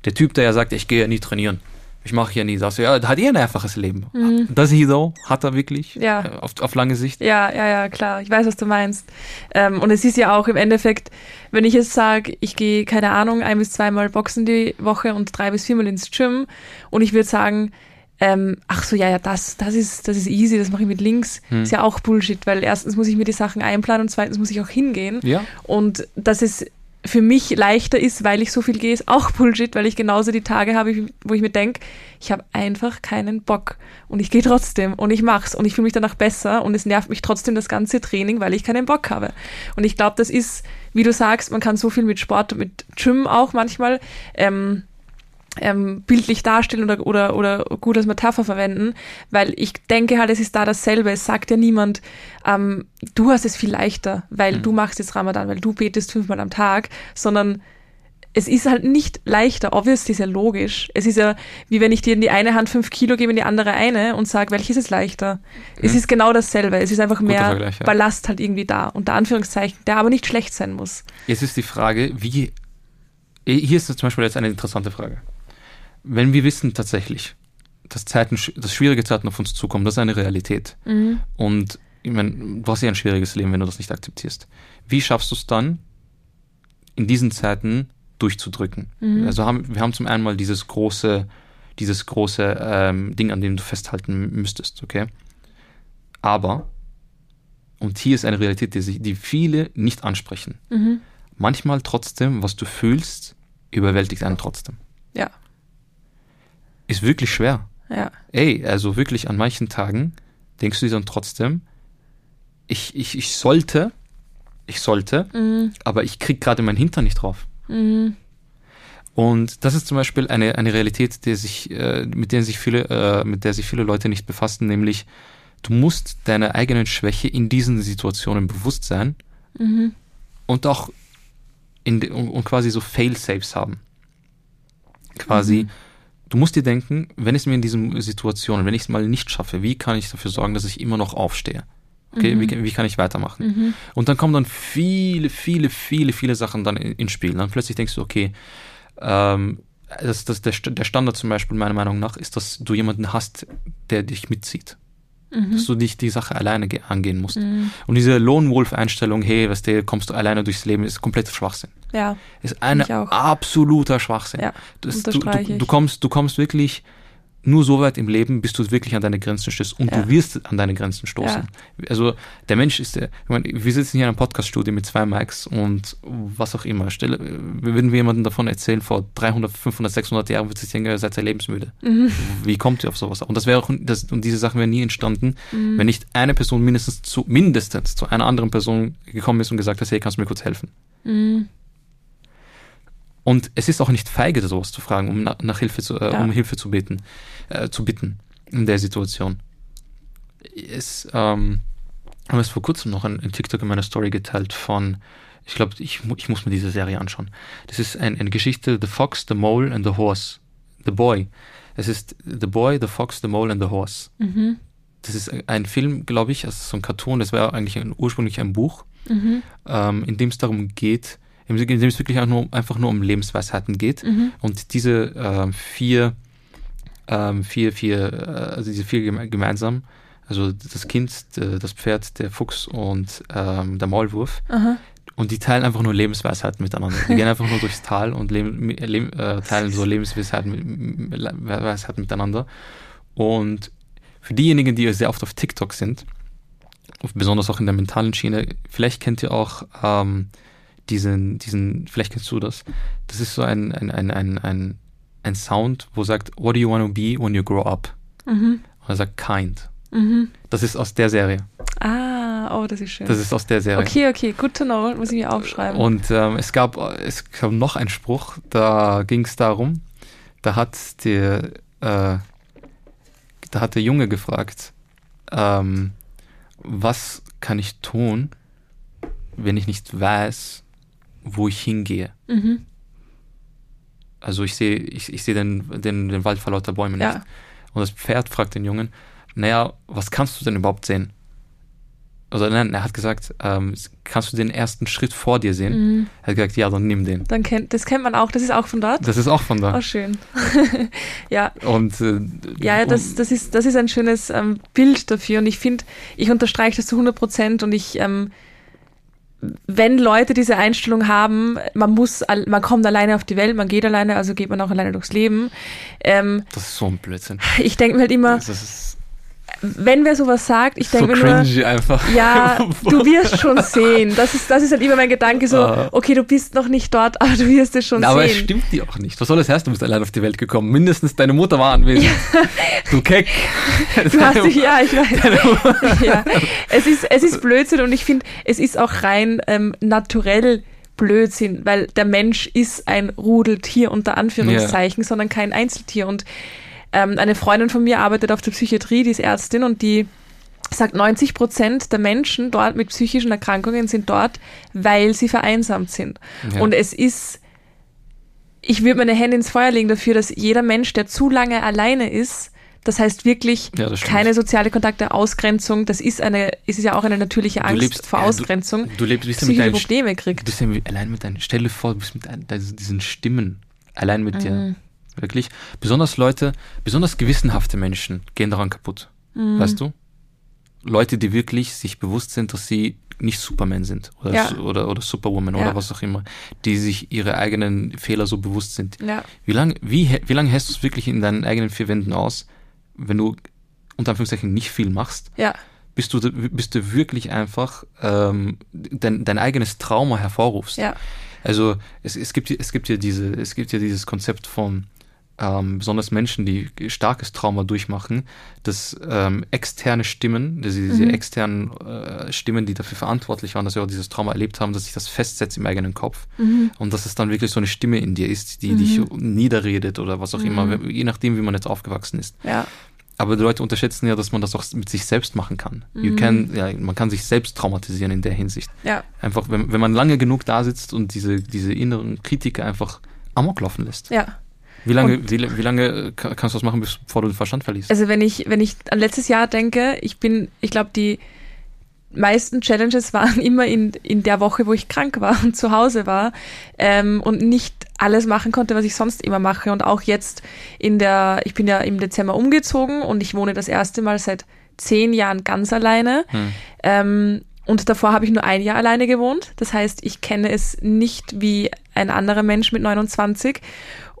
Speaker 2: Der Typ, der ja sagt, ich gehe ja nie trainieren. Ich mache ja nie das. Ja, hat er ein einfaches Leben.
Speaker 1: Mhm.
Speaker 2: Does he though? Hat er wirklich?
Speaker 1: Ja.
Speaker 2: Äh, Auf, auf lange Sicht?
Speaker 1: Ja, ja, ja, klar. Ich weiß, was du meinst. Ähm, und es ist ja auch im Endeffekt, wenn ich jetzt sage, ich gehe, keine Ahnung, ein bis zweimal boxen die Woche und drei bis viermal ins Gym und ich würde sagen, ähm, ach so, ja, ja, das, das ist, das ist easy, das mache ich mit links,
Speaker 2: Hm.
Speaker 1: ist ja auch Bullshit, weil erstens muss ich mir die Sachen einplanen und zweitens muss ich auch hingehen.
Speaker 2: Ja.
Speaker 1: Und dass es für mich leichter ist, weil ich so viel gehe, ist auch [LAUGHS] Bullshit, weil ich genauso die Tage habe, wo ich mir denke, ich habe einfach keinen Bock und ich gehe trotzdem und ich mach's und ich fühle mich danach besser und es nervt mich trotzdem das ganze Training, weil ich keinen Bock habe. Und ich glaube, das ist, wie du sagst, man kann so viel mit Sport mit Gym auch manchmal ähm, ähm, bildlich darstellen oder, oder, oder gut als Metapher verwenden, weil ich denke halt, es ist da dasselbe. Es sagt ja niemand, ähm, du hast es viel leichter, weil
Speaker 2: Mhm.
Speaker 1: du machst jetzt Ramadan, weil du betest fünfmal am Tag, sondern es ist halt nicht leichter. Obviously ist ja logisch. Es ist ja, wie wenn ich dir in die eine Hand fünf Kilo gebe, in die andere eine und sage, welches ist leichter? Es
Speaker 2: Mhm.
Speaker 1: ist genau dasselbe. Es ist einfach
Speaker 2: Guter
Speaker 1: mehr
Speaker 2: Vergleich, ja.
Speaker 1: Ballast halt irgendwie da, unter Anführungszeichen, der aber nicht schlecht sein muss.
Speaker 2: Jetzt ist die Frage, wie. Hier ist zum Beispiel jetzt eine interessante Frage. Wenn wir wissen tatsächlich, dass Zeiten, dass schwierige Zeiten auf uns zukommen, das ist eine Realität.
Speaker 1: Mhm.
Speaker 2: Und ich meine, du hast ja ein schwieriges Leben, wenn du das nicht akzeptierst. Wie schaffst du es dann, in diesen Zeiten durchzudrücken?
Speaker 1: Mhm.
Speaker 2: Also haben, wir haben zum einen mal dieses große, dieses große ähm, Ding, an dem du festhalten müsstest, okay? Aber, und hier ist eine Realität, die, sich, die viele nicht ansprechen.
Speaker 1: Mhm.
Speaker 2: Manchmal trotzdem, was du fühlst, überwältigt einen trotzdem.
Speaker 1: Ja,
Speaker 2: Ist wirklich schwer.
Speaker 1: ja.
Speaker 2: Ey, also wirklich an manchen Tagen denkst du dir dann trotzdem, ich, ich, ich sollte, ich sollte,
Speaker 1: Mhm.
Speaker 2: aber ich krieg gerade meinen Hintern nicht drauf.
Speaker 1: Mhm.
Speaker 2: Und das ist zum Beispiel eine, eine Realität, der sich, äh, mit, der sich viele, äh, mit der sich viele Leute nicht befassen, nämlich du musst deiner eigenen Schwäche in diesen Situationen bewusst sein
Speaker 1: Mhm.
Speaker 2: und auch in und, und quasi so Fail-Safes haben. Quasi,
Speaker 1: Mhm.
Speaker 2: Du musst dir denken, wenn es mir in diesen Situationen, wenn ich es mal nicht schaffe, wie kann ich dafür sorgen, dass ich immer noch aufstehe? Okay,
Speaker 1: Mhm.
Speaker 2: wie, wie kann ich weitermachen?
Speaker 1: Mhm.
Speaker 2: Und dann kommen dann viele, viele, viele, viele Sachen dann in- ins Spiel. Dann plötzlich denkst du, okay, ähm, das, das, der, der Standard zum Beispiel meiner Meinung nach ist, dass du jemanden hast, der dich mitzieht.
Speaker 1: Mhm.
Speaker 2: Dass du dich die Sache alleine ge- angehen musst.
Speaker 1: Mhm.
Speaker 2: Und diese Lone Wolf-Einstellung, hey, was der, kommst du alleine durchs Leben, ist komplett Schwachsinn.
Speaker 1: Ja,
Speaker 2: Ist ein absoluter Schwachsinn.
Speaker 1: Ja,
Speaker 2: das, du, du, du, kommst, du kommst wirklich nur so weit im Leben, bis du wirklich an deine Grenzen stößt. Und
Speaker 1: Ja.
Speaker 2: du wirst an deine Grenzen stoßen. Also der Mensch ist der, ich meine, wir sitzen hier in einem Podcast-Studio mit zwei Mics und was auch immer. Stelle, würden wir jemandem davon erzählen, vor 300, 500, 600 Jahren wird sich denken, seid ihr lebensmüde.
Speaker 1: Mhm.
Speaker 2: Wie kommt ihr auf sowas? Und das wäre auch, das, und diese Sachen wären nie entstanden,
Speaker 1: Mhm.
Speaker 2: wenn nicht eine Person mindestens zu, mindestens zu einer anderen Person gekommen ist und gesagt hat, hey, kannst du mir kurz helfen?
Speaker 1: Mhm.
Speaker 2: Und es ist auch nicht feige, sowas zu fragen, um nach, nach Hilfe zu, äh,
Speaker 1: Ja.
Speaker 2: um Hilfe zu bitten, äh, zu bitten in der Situation. Es, ähm, habe es vor kurzem noch ein, ein TikTok in meiner Story geteilt von, ich glaube, ich, ich muss mir diese Serie anschauen. Das ist ein, eine Geschichte, The Fox, the Mole and the Horse. The Boy. Es ist The Boy, the Fox, the Mole and the Horse.
Speaker 1: Mhm.
Speaker 2: Das ist ein Film, glaube ich, also so ein Cartoon, das war eigentlich ein, ursprünglich ein Buch
Speaker 1: Mhm.
Speaker 2: ähm, in dem es darum geht, in dem es wirklich auch nur, einfach nur um Lebensweisheiten geht.
Speaker 1: Mhm.
Speaker 2: Und diese ähm, vier, ähm, vier, vier, äh, also diese vier geme gemeinsam, also das Kind, das Pferd, der Fuchs und ähm, der Maulwurf,
Speaker 1: Aha.
Speaker 2: und die teilen einfach nur Lebensweisheiten miteinander. Die gehen einfach nur durchs Tal und leben, leben, äh, teilen so Lebensweisheiten Weisheiten miteinander. Und für diejenigen, die sehr oft auf TikTok sind, besonders auch in der mentalen Schiene, vielleicht kennt ihr auch ähm, diesen, diesen, vielleicht kennst du das. Das ist so ein, ein, ein, ein, ein, ein Sound, wo sagt, What do you want to be when you grow up?
Speaker 1: Mhm.
Speaker 2: Und er sagt kind.
Speaker 1: Mhm.
Speaker 2: Das ist aus der Serie.
Speaker 1: Ah, oh, das ist schön.
Speaker 2: Das ist aus der Serie.
Speaker 1: okay, okay, good to know, muss ich mir aufschreiben.
Speaker 2: Und ähm, es, gab, es gab noch einen Spruch, da ging es darum, da hat der, äh, da hat der Junge gefragt, ähm, was kann ich tun, wenn ich nicht weiß, wo ich hingehe?
Speaker 1: mhm.
Speaker 2: Also ich sehe ich, ich sehe den, den, den Wald vor lauter Bäumen
Speaker 1: Ja.
Speaker 2: nicht. Und das Pferd fragt den Jungen, naja, was kannst du denn überhaupt sehen? Also nein, er hat gesagt, ähm, kannst du den ersten Schritt vor dir sehen?
Speaker 1: Mhm.
Speaker 2: Er hat gesagt, ja, dann nimm den.
Speaker 1: Dann kennt, das kennt man auch, das ist auch von dort.
Speaker 2: Das ist auch von da.
Speaker 1: Oh, schön. [LAUGHS] ja,
Speaker 2: Und äh,
Speaker 1: ja, ja, das, das, ist, das ist ein schönes ähm, Bild dafür und ich finde, ich unterstreiche das zu 100 Prozent und ich, ähm, wenn Leute diese Einstellung haben, man muss, man kommt alleine auf die Welt, man geht alleine, also geht man auch alleine durchs Leben. Ähm,
Speaker 2: das ist so ein Blödsinn.
Speaker 1: ich denke mir halt immer,
Speaker 2: Das ist
Speaker 1: wenn wer sowas sagt, ich
Speaker 2: so
Speaker 1: denke nur,
Speaker 2: cringy einfach.
Speaker 1: Ja, [LAUGHS] du wirst schon sehen. Das ist, das ist halt immer mein Gedanke so,
Speaker 2: Ah.
Speaker 1: okay, du bist noch nicht dort, [LAUGHS] aber du wirst es schon
Speaker 2: Na, aber es
Speaker 1: sehen.
Speaker 2: stimmt die auch nicht. Was soll das heißen, du bist allein auf die Welt gekommen? Mindestens deine Mutter war anwesend. [LAUGHS] Du Keck.
Speaker 1: Du hast dich, ja, ich weiß. ja. Es ist, es ist Blödsinn und ich finde, es ist auch rein ähm, naturell Blödsinn, weil der Mensch ist ein Rudeltier unter Anführungszeichen, sondern kein Einzeltier. Und ähm, eine Freundin von mir arbeitet auf der Psychiatrie, die ist Ärztin und die sagt, 90 Prozent der Menschen dort mit psychischen Erkrankungen sind dort, weil sie vereinsamt sind.
Speaker 2: Ja.
Speaker 1: Und es ist, ich würde meine Hände ins Feuer legen dafür, dass jeder Mensch, der zu lange alleine ist, das heißt wirklich
Speaker 2: Ja, das
Speaker 1: keine soziale Kontakte, Ausgrenzung, das ist eine, ist ja auch eine natürliche Angst vor
Speaker 2: ja,
Speaker 1: Ausgrenzung,
Speaker 2: Du, du lebst bist
Speaker 1: psychische Probleme
Speaker 2: du
Speaker 1: kriegt.
Speaker 2: bist ja allein mit deinen, stell dir vor, du bist mit ein- deinen- diesen Stimmen, allein mit
Speaker 1: Mhm.
Speaker 2: dir. Wirklich. Besonders Leute, besonders gewissenhafte Menschen gehen daran kaputt.
Speaker 1: Mhm.
Speaker 2: Weißt du? Leute, die wirklich sich bewusst sind, dass sie nicht Superman sind oder,
Speaker 1: Ja.
Speaker 2: oder, oder Superwoman
Speaker 1: Ja.
Speaker 2: oder was auch immer, die sich ihre eigenen Fehler so bewusst sind.
Speaker 1: Ja,
Speaker 2: Wie lange wie, wie lang hältst du es wirklich in deinen eigenen vier Wänden aus, wenn du unter Anführungszeichen nicht viel machst?
Speaker 1: ja,
Speaker 2: Bis du, bis du wirklich einfach ähm, dein, dein eigenes Trauma hervorrufst.
Speaker 1: ja,
Speaker 2: Also es, es, gibt, es, gibt ja diese, es gibt ja dieses Konzept von ähm, besonders Menschen, die starkes Trauma durchmachen, dass ähm, externe Stimmen, diese, diese
Speaker 1: Mhm.
Speaker 2: externen äh, Stimmen, die dafür verantwortlich waren, dass sie auch dieses Trauma erlebt haben, dass sich das festsetzt im eigenen Kopf
Speaker 1: mhm.
Speaker 2: und dass es dann wirklich so eine Stimme in dir ist, die
Speaker 1: Mhm.
Speaker 2: dich niederredet oder was auch immer,
Speaker 1: Mhm.
Speaker 2: je nachdem, wie man jetzt aufgewachsen ist.
Speaker 1: ja,
Speaker 2: Aber die Leute unterschätzen ja, dass man das auch mit sich selbst machen kann.
Speaker 1: Mhm.
Speaker 2: can, ja, man kann sich selbst traumatisieren in der Hinsicht.
Speaker 1: ja,
Speaker 2: Einfach, wenn, wenn man lange genug da sitzt und diese, diese inneren Kritiker einfach amok laufen lässt.
Speaker 1: ja.
Speaker 2: Wie lange, wie, wie lange äh, ka- kannst du das machen, bevor du den Verstand verliest?
Speaker 1: Also wenn ich, wenn ich an letztes Jahr denke, ich bin, ich glaube, die meisten Challenges waren [LAUGHS] immer in, in der Woche, wo ich krank war und zu Hause war ähm, und nicht alles machen konnte, was ich sonst immer mache. Und auch jetzt in der, ich bin ja im Dezember umgezogen und ich wohne das erste Mal seit zehn Jahren ganz alleine.
Speaker 2: Hm.
Speaker 1: Ähm, und davor habe ich nur ein Jahr alleine gewohnt. Das heißt, ich kenne es nicht wie ein anderer Mensch mit 29.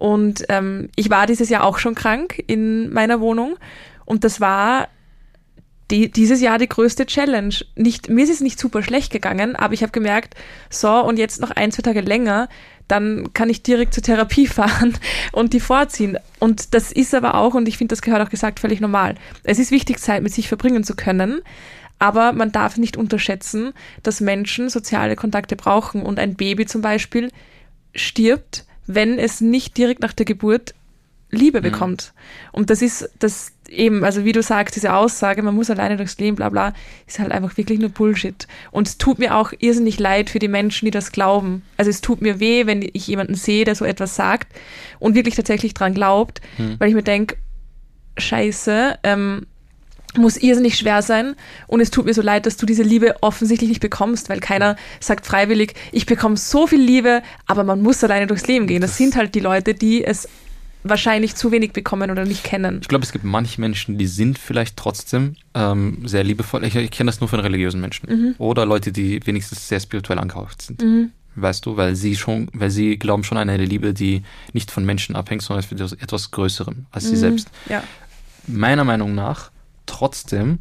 Speaker 1: Und ähm, ich war dieses Jahr auch schon krank in meiner Wohnung. Und das war die, dieses Jahr die größte Challenge. Nicht, mir ist es nicht super schlecht gegangen, aber ich habe gemerkt, so und jetzt noch ein, zwei Tage länger, dann kann ich direkt zur Therapie [LAUGHS] fahren und die vorziehen. Und das ist aber auch, und ich finde, das gehört auch gesagt, völlig normal. Es ist wichtig, Zeit mit sich verbringen zu können, aber man darf nicht unterschätzen, dass Menschen soziale Kontakte brauchen und ein Baby zum Beispiel stirbt, wenn es nicht direkt nach der Geburt Liebe
Speaker 2: Mhm.
Speaker 1: bekommt. Und das ist das eben, also wie du sagst, diese Aussage, man muss alleine durchs Leben, bla bla, ist halt einfach wirklich nur Bullshit. Und es tut mir auch irrsinnig leid für die Menschen, die das glauben. Also es tut mir weh, wenn ich jemanden sehe, der so etwas sagt und wirklich tatsächlich dran glaubt,
Speaker 2: Hm.
Speaker 1: weil ich mir denke, scheiße, ähm, muss irrsinnig schwer sein und es tut mir so leid, dass du diese Liebe offensichtlich nicht bekommst, weil keiner sagt freiwillig, ich bekomme so viel Liebe, aber man muss alleine durchs Leben gehen. Das, sind halt die Leute, die es wahrscheinlich zu wenig bekommen oder nicht kennen.
Speaker 2: Ich glaube, es gibt manche Menschen, die sind vielleicht trotzdem ähm, sehr liebevoll. Ich, ich kenne das nur von religiösen Menschen.
Speaker 1: Mhm.
Speaker 2: Oder Leute, die wenigstens sehr spirituell angehaucht sind.
Speaker 1: Mhm.
Speaker 2: Weißt du, weil sie schon, weil sie glauben schon an eine Liebe, die nicht von Menschen abhängt, sondern etwas- Größerem als sie
Speaker 1: Mhm.
Speaker 2: selbst.
Speaker 1: Ja.
Speaker 2: Meiner Meinung nach trotzdem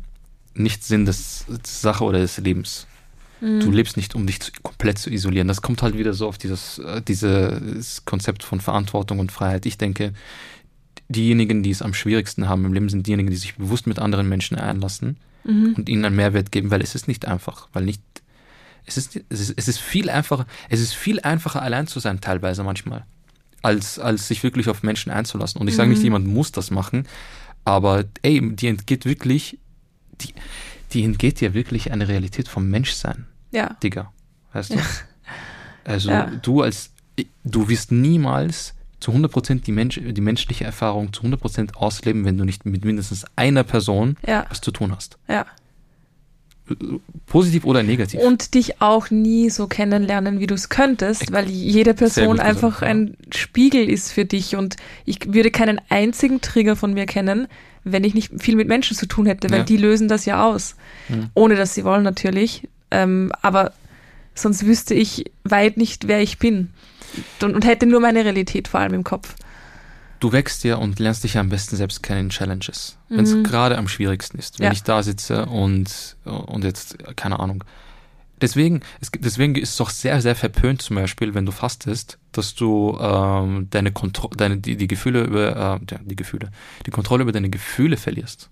Speaker 2: nicht Sinn des, der Sache oder des Lebens.
Speaker 1: Mhm.
Speaker 2: Du lebst nicht, um dich zu, komplett zu isolieren. Das kommt halt wieder so auf dieses, äh, dieses Konzept von Verantwortung und Freiheit. Ich denke, diejenigen, die es am schwierigsten haben im Leben, sind diejenigen, die sich bewusst mit anderen Menschen einlassen
Speaker 1: Mhm.
Speaker 2: und ihnen einen Mehrwert geben, weil es ist nicht einfach, weil nicht, es ist, es ist, es ist viel einfacher, es ist viel einfacher allein zu sein teilweise manchmal, als, als sich wirklich auf Menschen einzulassen. Und ich sage nicht,
Speaker 1: Mhm.
Speaker 2: jemand muss das machen, aber ey, die entgeht wirklich, die, die entgeht dir wirklich eine Realität vom Menschsein.
Speaker 1: Ja.
Speaker 2: Digga. Weißt du?
Speaker 1: Ja.
Speaker 2: Also
Speaker 1: Ja.
Speaker 2: du als du wirst niemals zu 100% die, Mensch, die menschliche Erfahrung zu 100% ausleben, wenn du nicht mit mindestens einer Person
Speaker 1: Ja.
Speaker 2: was zu tun hast.
Speaker 1: Ja.
Speaker 2: Positiv oder negativ.
Speaker 1: Und dich auch nie so kennenlernen, wie du es könntest, weil jede Person
Speaker 2: gut gesagt,
Speaker 1: einfach
Speaker 2: ja.
Speaker 1: ein Spiegel ist für dich. Und ich würde keinen einzigen Trigger von mir kennen, wenn ich nicht viel mit Menschen zu tun hätte, weil
Speaker 2: Ja.
Speaker 1: die lösen das ja aus.
Speaker 2: Mhm.
Speaker 1: Ohne dass sie wollen natürlich. Ähm, aber sonst wüsste ich weit nicht, wer ich bin. Und, und hätte nur meine Realität vor allem im Kopf.
Speaker 2: Du wächst ja und lernst dich ja am besten selbst kennen in Challenges. Wenn es
Speaker 1: Mhm.
Speaker 2: gerade am schwierigsten ist. Wenn
Speaker 1: Ja.
Speaker 2: ich da sitze und, und jetzt, keine Ahnung. Deswegen, es, gibt- deswegen ist es doch sehr, sehr verpönt zum Beispiel, wenn du fastest, dass du ähm, deine, Kontro deine die, die Gefühle über, äh, die Gefühle, die Kontrolle über deine Gefühle verlierst.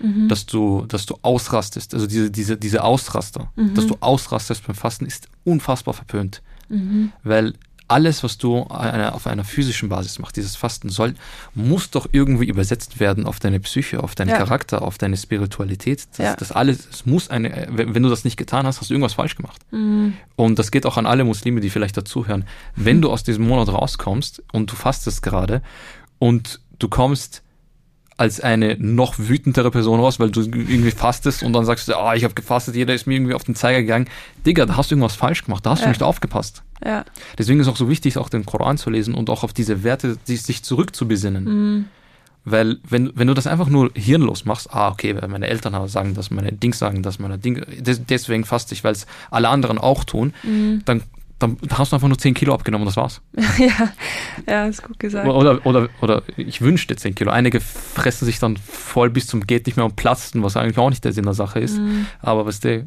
Speaker 1: Mhm.
Speaker 2: Dass du, dass du ausrastest. Also diese, diese, diese Ausraster,
Speaker 1: Mhm.
Speaker 2: dass du ausrastest beim Fasten ist unfassbar verpönt.
Speaker 1: Mhm.
Speaker 2: Weil alles, was du eine, auf einer physischen Basis machst, dieses Fasten soll, muss doch irgendwie übersetzt werden auf deine Psyche, auf deinen
Speaker 1: Ja.
Speaker 2: Charakter, auf deine Spiritualität. Das,
Speaker 1: Ja.
Speaker 2: das alles, es muss eine, wenn wenn du das nicht getan hast, hast du irgendwas falsch gemacht.
Speaker 1: Mhm.
Speaker 2: Und das geht auch an alle Muslime, die vielleicht dazuhören. Wenn [LAUGHS] du aus diesem Monat rauskommst und du fastest gerade und du kommst als eine noch wütendere Person raus, weil du irgendwie fastest und dann sagst du, ah, ich habe gefastet, jeder ist mir irgendwie auf den Zeiger gegangen. Digga, da hast du irgendwas falsch gemacht, da hast
Speaker 1: Ja.
Speaker 2: du nicht aufgepasst.
Speaker 1: Ja.
Speaker 2: Deswegen ist auch so wichtig, auch den Koran zu lesen und auch auf diese Werte die, sich zurückzubesinnen.
Speaker 1: Mhm.
Speaker 2: Weil wenn, wenn du das einfach nur hirnlos machst, ah, okay, weil meine Eltern sagen das, meine Dings sagen das, meine Ding, des, deswegen faste ich, weil es alle anderen auch tun,
Speaker 1: Mhm.
Speaker 2: dann, dann hast du einfach nur 10 Kilo abgenommen und das war's. [LAUGHS]
Speaker 1: ja. ja, ist gut gesagt.
Speaker 2: Oder, oder, oder ich wünschte 10 Kilo. Einige fressen sich dann voll bis zum Geht nicht mehr und platzen, was eigentlich auch nicht der Sinn der Sache ist.
Speaker 1: Mhm.
Speaker 2: Aber was der,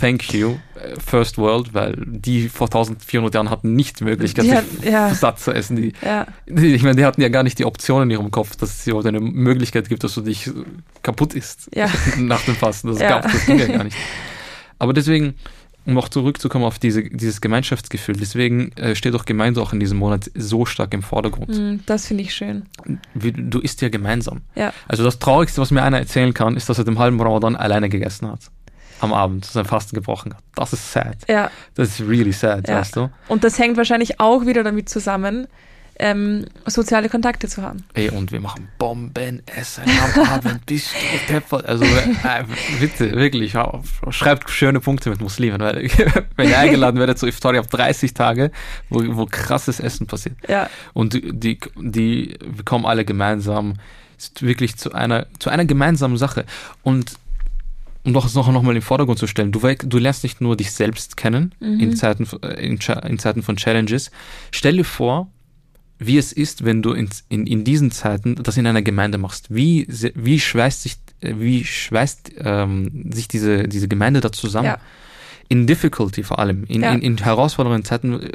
Speaker 2: thank you, First World, weil die vor 1400 Jahren hatten nicht die Möglichkeit,
Speaker 1: Die
Speaker 2: sich
Speaker 1: hat- ja. [LAUGHS]
Speaker 2: satt zu essen. Die,
Speaker 1: Ja.
Speaker 2: die- ich meine, die hatten ja gar nicht die Option in ihrem Kopf, dass es überhaupt eine Möglichkeit gibt, dass du dich kaputt isst
Speaker 1: Ja. [LAUGHS]
Speaker 2: nach dem Fasten. Das, gab, ging ja gar nicht. Aber deswegen, um auch zurückzukommen auf diese, dieses Gemeinschaftsgefühl, deswegen äh, steht auch Gemeinde auch in diesem Monat so stark im Vordergrund.
Speaker 1: Mhm. Das finde ich schön.
Speaker 2: Wie, du isst ja gemeinsam.
Speaker 1: Ja.
Speaker 2: Also das Traurigste, was mir einer erzählen kann, ist, dass er dem halben Ramadan alleine gegessen hat. Am Abend, sein Fasten gebrochen hat. Das ist sad.
Speaker 1: Ja.
Speaker 2: Das ist really sad,
Speaker 1: Ja.
Speaker 2: weißt du?
Speaker 1: Und das hängt wahrscheinlich auch wieder damit zusammen, ähm, soziale Kontakte zu haben.
Speaker 2: Ey, und wir machen Bombenessen am [LAUGHS] Abend, bist du deppert. Also äh, bitte, wirklich, schreibt schöne Punkte mit Muslimen, weil [LAUGHS] wenn ihr eingeladen werdet zu Iftar, habt 30 Tage, wo, wo krasses Essen passiert.
Speaker 1: Ja.
Speaker 2: Und die, die, die kommen alle gemeinsam, wirklich zu einer, zu einer gemeinsamen Sache. Und um doch noch, noch mal in den Vordergrund zu stellen, du, du lernst nicht nur dich selbst kennen in, Zeiten, von- äh, in, in Zeiten von Challenges. Stell dir vor, wie es ist, wenn du in, in, in diesen Zeiten das in einer Gemeinde machst. Wie, wie schweißt sich, äh, wie schweißt ähm, sich diese, diese Gemeinde da zusammen?
Speaker 1: Ja.
Speaker 2: In Difficulty vor allem, in,
Speaker 1: Ja.
Speaker 2: in, in herausfordernden Zeiten äh,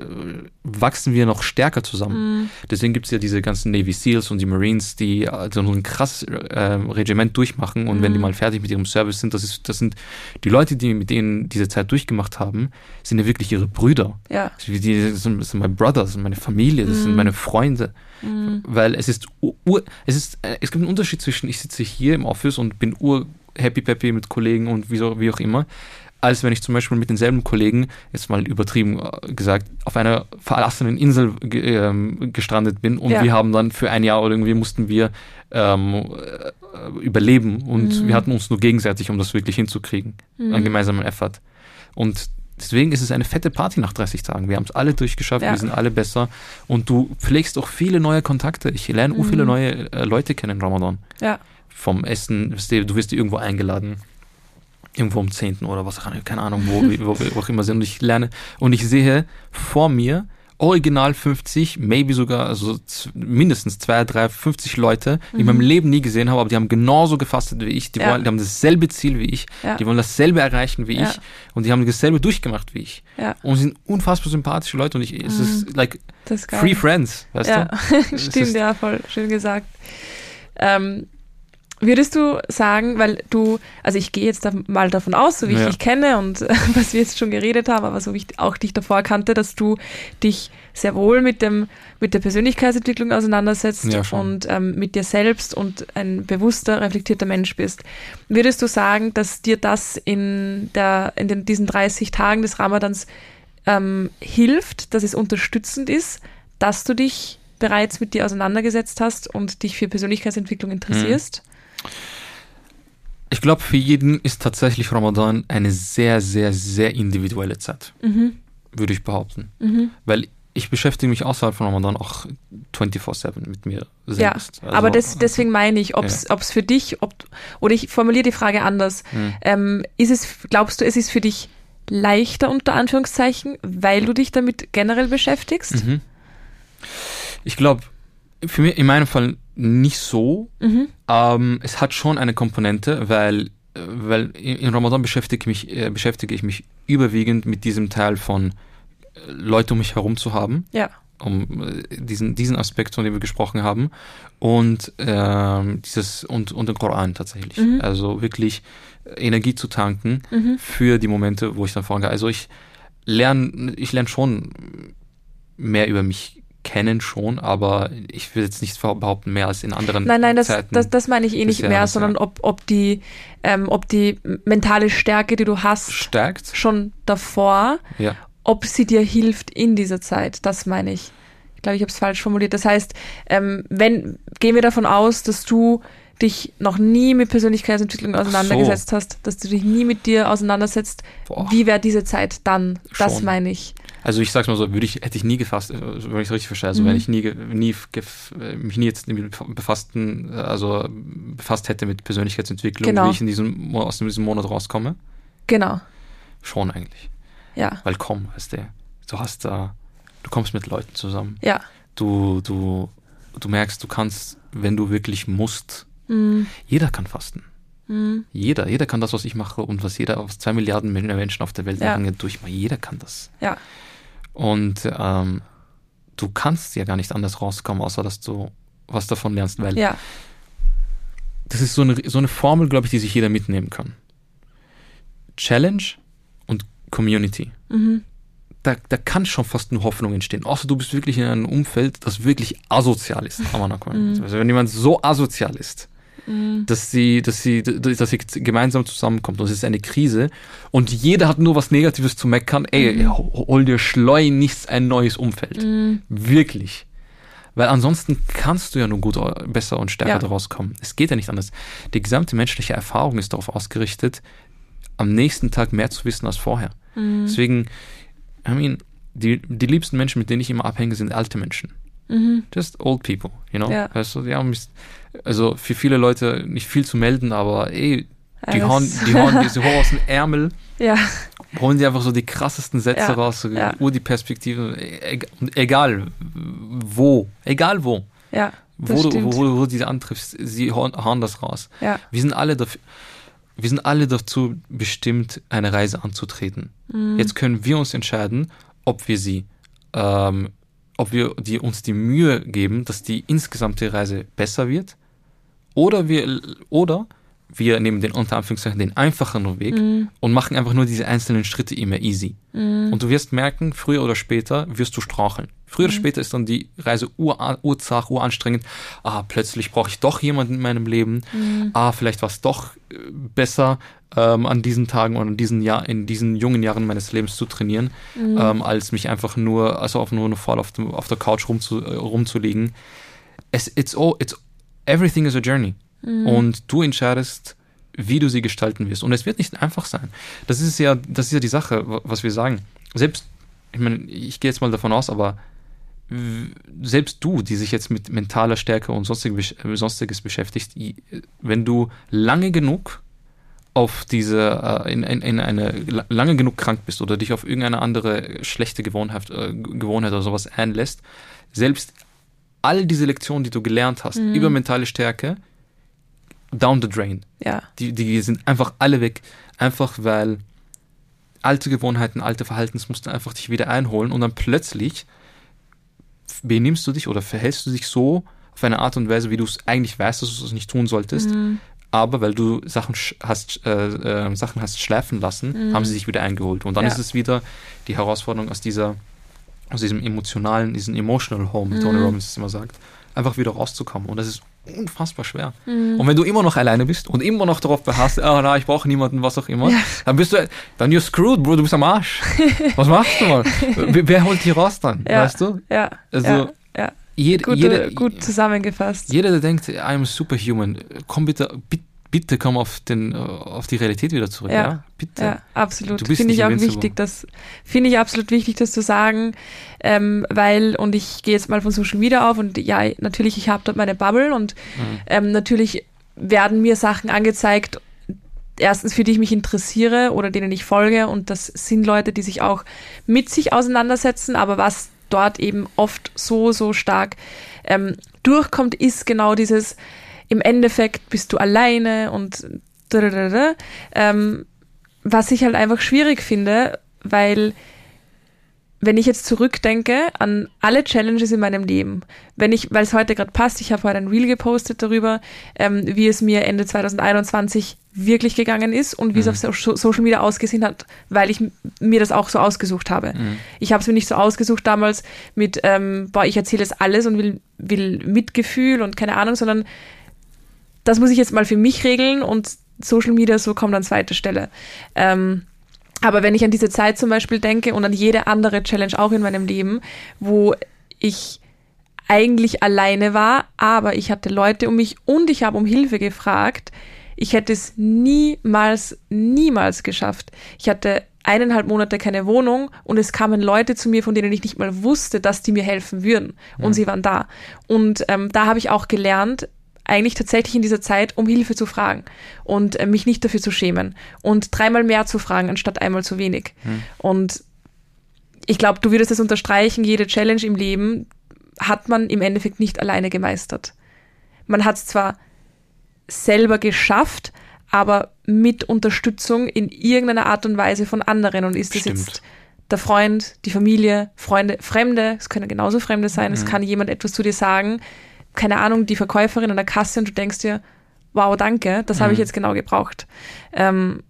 Speaker 2: wachsen wir noch stärker zusammen.
Speaker 1: Mhm.
Speaker 2: Deswegen gibt es ja diese ganzen Navy SEALs und die Marines, die so ein krasses äh, Regiment durchmachen und wenn die
Speaker 1: Mhm.
Speaker 2: mal fertig mit ihrem Service sind, das, ist, das sind die Leute, die mit denen diese Zeit durchgemacht haben, sind ja wirklich ihre Brüder.
Speaker 1: Ja.
Speaker 2: Die, sind, das sind meine Brother, das sind meine Familie, das sind
Speaker 1: Mhm.
Speaker 2: meine Freunde.
Speaker 1: Mhm.
Speaker 2: Weil es ist, ur, es ist, äh, es gibt einen Unterschied zwischen, ich sitze hier im Office und bin ur happy peppy mit Kollegen und wie, so, wie auch immer, als wenn ich zum Beispiel mit denselben Kollegen, jetzt mal übertrieben äh, gesagt, auf einer verlassenen Insel ähm, gestrandet bin und
Speaker 1: Ja.
Speaker 2: wir haben dann für ein Jahr oder irgendwie mussten wir ähm, äh, überleben und
Speaker 1: Mhm.
Speaker 2: wir hatten uns nur gegenseitig, um das wirklich hinzukriegen, einen
Speaker 1: Mhm.
Speaker 2: gemeinsamen Effort. Und deswegen ist es eine fette Party nach 30 Tagen. Wir haben es alle durchgeschafft,
Speaker 1: Ja.
Speaker 2: wir sind alle besser und du pflegst auch viele neue Kontakte. Ich lerne auch viele
Speaker 1: Mhm.
Speaker 2: neue äh, Leute kennen in Ramadan.
Speaker 1: Ja.
Speaker 2: Vom Essen, du wirst irgendwo eingeladen. Irgendwo am 10. oder was, keine Ahnung, wo, wo wir auch immer sind. Und ich lerne und ich sehe vor mir original 50, maybe sogar, also mindestens zwei, drei, 50 Leute, die ich in meinem Leben nie gesehen habe, aber die haben genauso gefastet wie ich, die,
Speaker 1: Mhm. Ja.
Speaker 2: wollen, die haben dasselbe Ziel wie ich,
Speaker 1: Ja.
Speaker 2: die wollen dasselbe erreichen wie
Speaker 1: Ja.
Speaker 2: ich und die haben dasselbe durchgemacht wie ich. Und sind unfassbar sympathische Leute und ich, es ist like
Speaker 1: Das ist
Speaker 2: free friends, weißt
Speaker 1: ja,
Speaker 2: du? [LAUGHS]
Speaker 1: Stimmt, ja, voll schön gesagt. Ähm, würdest du sagen, weil du, also ich gehe jetzt mal davon aus, so wie
Speaker 2: Ja.
Speaker 1: ich dich kenne und [LAUGHS] was wir jetzt schon geredet haben, aber so wie ich auch dich davor kannte, dass du dich sehr wohl mit dem mit der Persönlichkeitsentwicklung auseinandersetzt
Speaker 2: Ja,
Speaker 1: und ähm, mit dir selbst und ein bewusster, reflektierter Mensch bist. Würdest du sagen, dass dir das in der in den, diesen 30 Tagen des Ramadans ähm, hilft, dass es unterstützend ist, dass du dich bereits mit dir auseinandergesetzt hast und dich für Persönlichkeitsentwicklung interessierst?
Speaker 2: Ich glaube, für jeden ist tatsächlich Ramadan eine sehr, sehr, sehr individuelle Zeit,
Speaker 1: Mhm.
Speaker 2: würde ich behaupten.
Speaker 1: Mhm.
Speaker 2: Weil ich beschäftige mich außerhalb von Ramadan auch 24-7 mit mir
Speaker 1: Ja,
Speaker 2: selbst. Also,
Speaker 1: aber das, deswegen meine ich, ob es für dich, ob, oder ich formuliere die Frage anders.
Speaker 2: Hm.
Speaker 1: Ähm, ist es, glaubst du, es ist für dich leichter unter Anführungszeichen, weil du dich damit generell beschäftigst?
Speaker 2: Mhm. Ich glaube, für mich in meinem Fall nicht so.
Speaker 1: Mhm.
Speaker 2: Ähm, es hat schon eine Komponente, weil, äh, weil in Ramadan beschäftige, mich, äh, beschäftige ich mich überwiegend mit diesem Teil von äh, Leute um mich herum zu haben,
Speaker 1: Ja.
Speaker 2: um äh, diesen, diesen Aspekt, von dem wir gesprochen haben, und ähm, dieses und, und den Koran tatsächlich.
Speaker 1: Mhm.
Speaker 2: Also wirklich Energie zu tanken
Speaker 1: Mhm.
Speaker 2: für die Momente, wo ich dann vorangehe. Also ich lerne, ich lerne schon mehr über mich kennen schon, aber ich will jetzt nicht behaupten, mehr als in anderen
Speaker 1: Nein, nein, das,
Speaker 2: Zeiten.
Speaker 1: das, das meine ich eh nicht mehr,
Speaker 2: das,
Speaker 1: sondern
Speaker 2: ja.
Speaker 1: ob, ob, die, ähm, ob die mentale Stärke, die du hast,
Speaker 2: stärkt.
Speaker 1: schon davor,
Speaker 2: Ja.
Speaker 1: ob sie dir hilft in dieser Zeit. Das meine ich. Ich glaube, ich habe es falsch formuliert. Das heißt, ähm, wenn gehen wir davon aus, dass du dich noch nie mit Persönlichkeitsentwicklung
Speaker 2: Ach so.
Speaker 1: auseinandergesetzt hast, dass du dich nie mit dir auseinandersetzt,
Speaker 2: Boah.
Speaker 1: wie wäre diese Zeit dann? Das
Speaker 2: Schon.
Speaker 1: meine ich.
Speaker 2: Also ich sag's mal so, würde ich, hätte ich nie gefasst, äh, wenn ich es richtig verstehe, also
Speaker 1: Mhm.
Speaker 2: wenn ich nie, nie äh, mich nie jetzt befassten, äh, also befasst hätte mit Persönlichkeitsentwicklung,
Speaker 1: Genau.
Speaker 2: wie ich in diesem, aus diesem Monat rauskomme,
Speaker 1: Genau.
Speaker 2: schon eigentlich.
Speaker 1: Ja.
Speaker 2: Weil komm, weißt du, du hast da, du kommst mit Leuten zusammen,
Speaker 1: Ja.
Speaker 2: du, du, du merkst, du kannst, wenn du wirklich musst,
Speaker 1: Mhm.
Speaker 2: jeder kann fasten.
Speaker 1: Mhm.
Speaker 2: Jeder, jeder kann das, was ich mache und was jeder, was zwei Milliarden Menschen auf der Welt
Speaker 1: Ja.
Speaker 2: machen, durchmachen. Jeder kann das.
Speaker 1: Ja.
Speaker 2: Und ähm, du kannst ja gar nicht anders rauskommen, außer dass du was davon lernst, weil
Speaker 1: Ja.
Speaker 2: das ist so eine, so eine Formel, glaube ich, die sich jeder mitnehmen kann. Challenge und Community.
Speaker 1: Mhm.
Speaker 2: Da, da kann schon fast nur Hoffnung entstehen. Außer du bist wirklich in einem Umfeld, das wirklich asozial ist. [LAUGHS]
Speaker 1: Mhm.
Speaker 2: Also wenn jemand so asozial ist,
Speaker 1: Mhm.
Speaker 2: dass sie, dass sie, dass sie gemeinsam zusammenkommt und es ist eine Krise und jeder hat nur was Negatives zu meckern, ey, ho- hol dir schleunigst ein neues Umfeld.
Speaker 1: Mhm.
Speaker 2: Wirklich. Weil ansonsten kannst du ja nur gut, besser und stärker
Speaker 1: Ja.
Speaker 2: daraus kommen. Es geht ja nicht anders. Die gesamte menschliche Erfahrung ist darauf ausgerichtet, am nächsten Tag mehr zu wissen als vorher.
Speaker 1: Mhm.
Speaker 2: Deswegen, I mean, die, die liebsten Menschen, mit denen ich immer abhänge, sind alte Menschen.
Speaker 1: Mhm.
Speaker 2: Just old people, you know?
Speaker 1: Ja.
Speaker 2: Weißt du, die haben also für viele Leute nicht viel zu melden, aber ey, die
Speaker 1: Alles.
Speaker 2: hauen, die hauen diese Horror aus dem Ärmel, [LAUGHS]
Speaker 1: Ja.
Speaker 2: holen die einfach so die krassesten Sätze
Speaker 1: Ja,
Speaker 2: raus, so
Speaker 1: ja.
Speaker 2: ur die Perspektive, e- egal wo, egal wo,
Speaker 1: Ja.
Speaker 2: Wo du, wo, wo, wo du diese antriffst, sie hauen, hauen das raus.
Speaker 1: Ja.
Speaker 2: Wir sind alle dafür, wir sind alle dazu bestimmt, eine Reise anzutreten.
Speaker 1: Mhm.
Speaker 2: Jetzt können wir uns entscheiden, ob wir sie, ähm, ob wir die, uns die Mühe geben, dass die insgesamte Reise besser wird, oder wir, oder wir nehmen den unter Anführungszeichen den einfacheren Weg
Speaker 1: Mhm.
Speaker 2: und machen einfach nur diese einzelnen Schritte immer easy.
Speaker 1: Mhm.
Speaker 2: Und du wirst merken, früher oder später wirst du straucheln. Früher oder später ist dann die Reise ur, urzach, uranstrengend. Ah, plötzlich brauche ich doch jemanden in meinem Leben.
Speaker 1: Mhm.
Speaker 2: Ah, vielleicht war es doch äh, besser, ähm, an diesen Tagen oder in diesen, Jahr, in diesen jungen Jahren meines Lebens zu trainieren,
Speaker 1: Mhm.
Speaker 2: ähm, als mich einfach nur, also auf nur voll auf, dem, auf der Couch rumzu, äh, rumzulegen. Es, it's all, it's, everything is a journey.
Speaker 1: Mhm.
Speaker 2: Und du entscheidest, wie du sie gestalten wirst. Und es wird nicht einfach sein. Das ist ja, das ist ja die Sache, wa- was wir sagen. Selbst, ich meine, ich gehe jetzt mal davon aus, aber selbst du, die sich jetzt mit mentaler Stärke und sonstiges, sonstiges beschäftigt, wenn du lange genug auf diese, äh, in, in, in eine, la- lange genug krank bist oder dich auf irgendeine andere schlechte Gewohnheit, äh, Gewohnheit oder sowas einlässt, selbst all diese Lektionen, die du gelernt hast
Speaker 1: Mhm.
Speaker 2: über mentale Stärke, down the drain.
Speaker 1: Ja.
Speaker 2: Die, die sind einfach alle weg. Einfach weil alte Gewohnheiten, alte Verhaltensmuster einfach dich wieder einholen und dann plötzlich benimmst du dich oder verhältst du dich so auf eine Art und Weise, wie du es eigentlich weißt, dass du es nicht tun solltest,
Speaker 1: Mhm.
Speaker 2: aber weil du Sachen hast, äh, äh, Sachen hast schleifen lassen,
Speaker 1: Mhm.
Speaker 2: haben sie sich wieder eingeholt. Und dann
Speaker 1: Ja.
Speaker 2: ist es wieder die Herausforderung aus dieser, aus diesem emotionalen, diesem emotional home, wie
Speaker 1: Mhm.
Speaker 2: Tony Robbins es immer sagt, einfach wieder rauszukommen. Und das ist unfassbar schwer.
Speaker 1: Mhm.
Speaker 2: Und wenn du immer noch alleine bist und immer noch darauf beharrst, ah, na, ich brauche niemanden, was auch immer,
Speaker 1: Ja.
Speaker 2: dann bist du, dann you're screwed, Bro, du bist am Arsch. [LAUGHS] Was machst du mal? Wer, wer holt dich raus dann?
Speaker 1: Ja.
Speaker 2: Weißt du?
Speaker 1: Ja.
Speaker 2: Also-
Speaker 1: ja. Ja.
Speaker 2: jede,
Speaker 1: Gut,
Speaker 2: jeder,
Speaker 1: gut zusammengefasst.
Speaker 2: jeder, der denkt, I'm superhuman, komm bitte, bitte, bitte komm auf, den, äh, auf die Realität wieder zurück. Ja,
Speaker 1: Ja.
Speaker 2: bitte.
Speaker 1: Ja, absolut. Finde ich auch wichtig, das finde ich absolut wichtig, das zu sagen, ähm, weil und ich gehe jetzt mal von Social Media auf und ja, natürlich, ich habe dort meine Bubble und
Speaker 2: Mhm.
Speaker 1: ähm, natürlich werden mir Sachen angezeigt, erstens für die ich mich interessiere oder denen ich folge und das sind Leute, die sich auch mit sich auseinandersetzen, aber was dort eben oft so, so stark ähm, durchkommt, ist genau dieses, im Endeffekt bist du alleine und ähm, was ich halt einfach schwierig finde, weil wenn ich jetzt zurückdenke an alle Challenges in meinem Leben, wenn ich, weil es heute gerade passt, ich habe heute ein Reel gepostet darüber, ähm, wie es mir Ende 2021 wirklich gegangen ist und wie es
Speaker 2: Mhm.
Speaker 1: auf so Social Media ausgesehen hat, weil ich mir das auch so ausgesucht habe.
Speaker 2: Mhm.
Speaker 1: Ich habe es mir nicht so ausgesucht damals mit, ähm, boah, ich erzähle jetzt alles und will, will Mitgefühl und keine Ahnung, sondern das muss ich jetzt mal für mich regeln und Social Media so kommt an zweite Stelle. Ähm, aber wenn ich an diese Zeit zum Beispiel denke und an jede andere Challenge auch in meinem Leben, wo ich eigentlich alleine war, aber ich hatte Leute um mich und ich habe um Hilfe gefragt, ich hätte es niemals, niemals geschafft. Ich hatte eineinhalb Monate keine Wohnung und es kamen Leute zu mir, von denen ich nicht mal wusste, dass die mir helfen würden. Und sie waren da. Und ähm, da habe ich auch gelernt, eigentlich tatsächlich in dieser Zeit, um Hilfe zu fragen und äh, mich nicht dafür zu schämen und dreimal mehr zu fragen, anstatt einmal zu wenig. Und ich glaube, du würdest es unterstreichen, jede Challenge im Leben hat man im Endeffekt nicht alleine gemeistert. Man hat es zwar selber geschafft, aber mit Unterstützung in irgendeiner Art und Weise von anderen. Und ist es
Speaker 2: Stimmt.
Speaker 1: jetzt der Freund, die Familie, Freunde, Fremde, es können genauso Fremde sein, es
Speaker 2: Mhm.
Speaker 1: kann jemand etwas zu dir sagen, keine Ahnung, die Verkäuferin an der Kasse und du denkst dir, wow, danke, das habe ich
Speaker 2: Mhm.
Speaker 1: jetzt genau gebraucht. Ähm,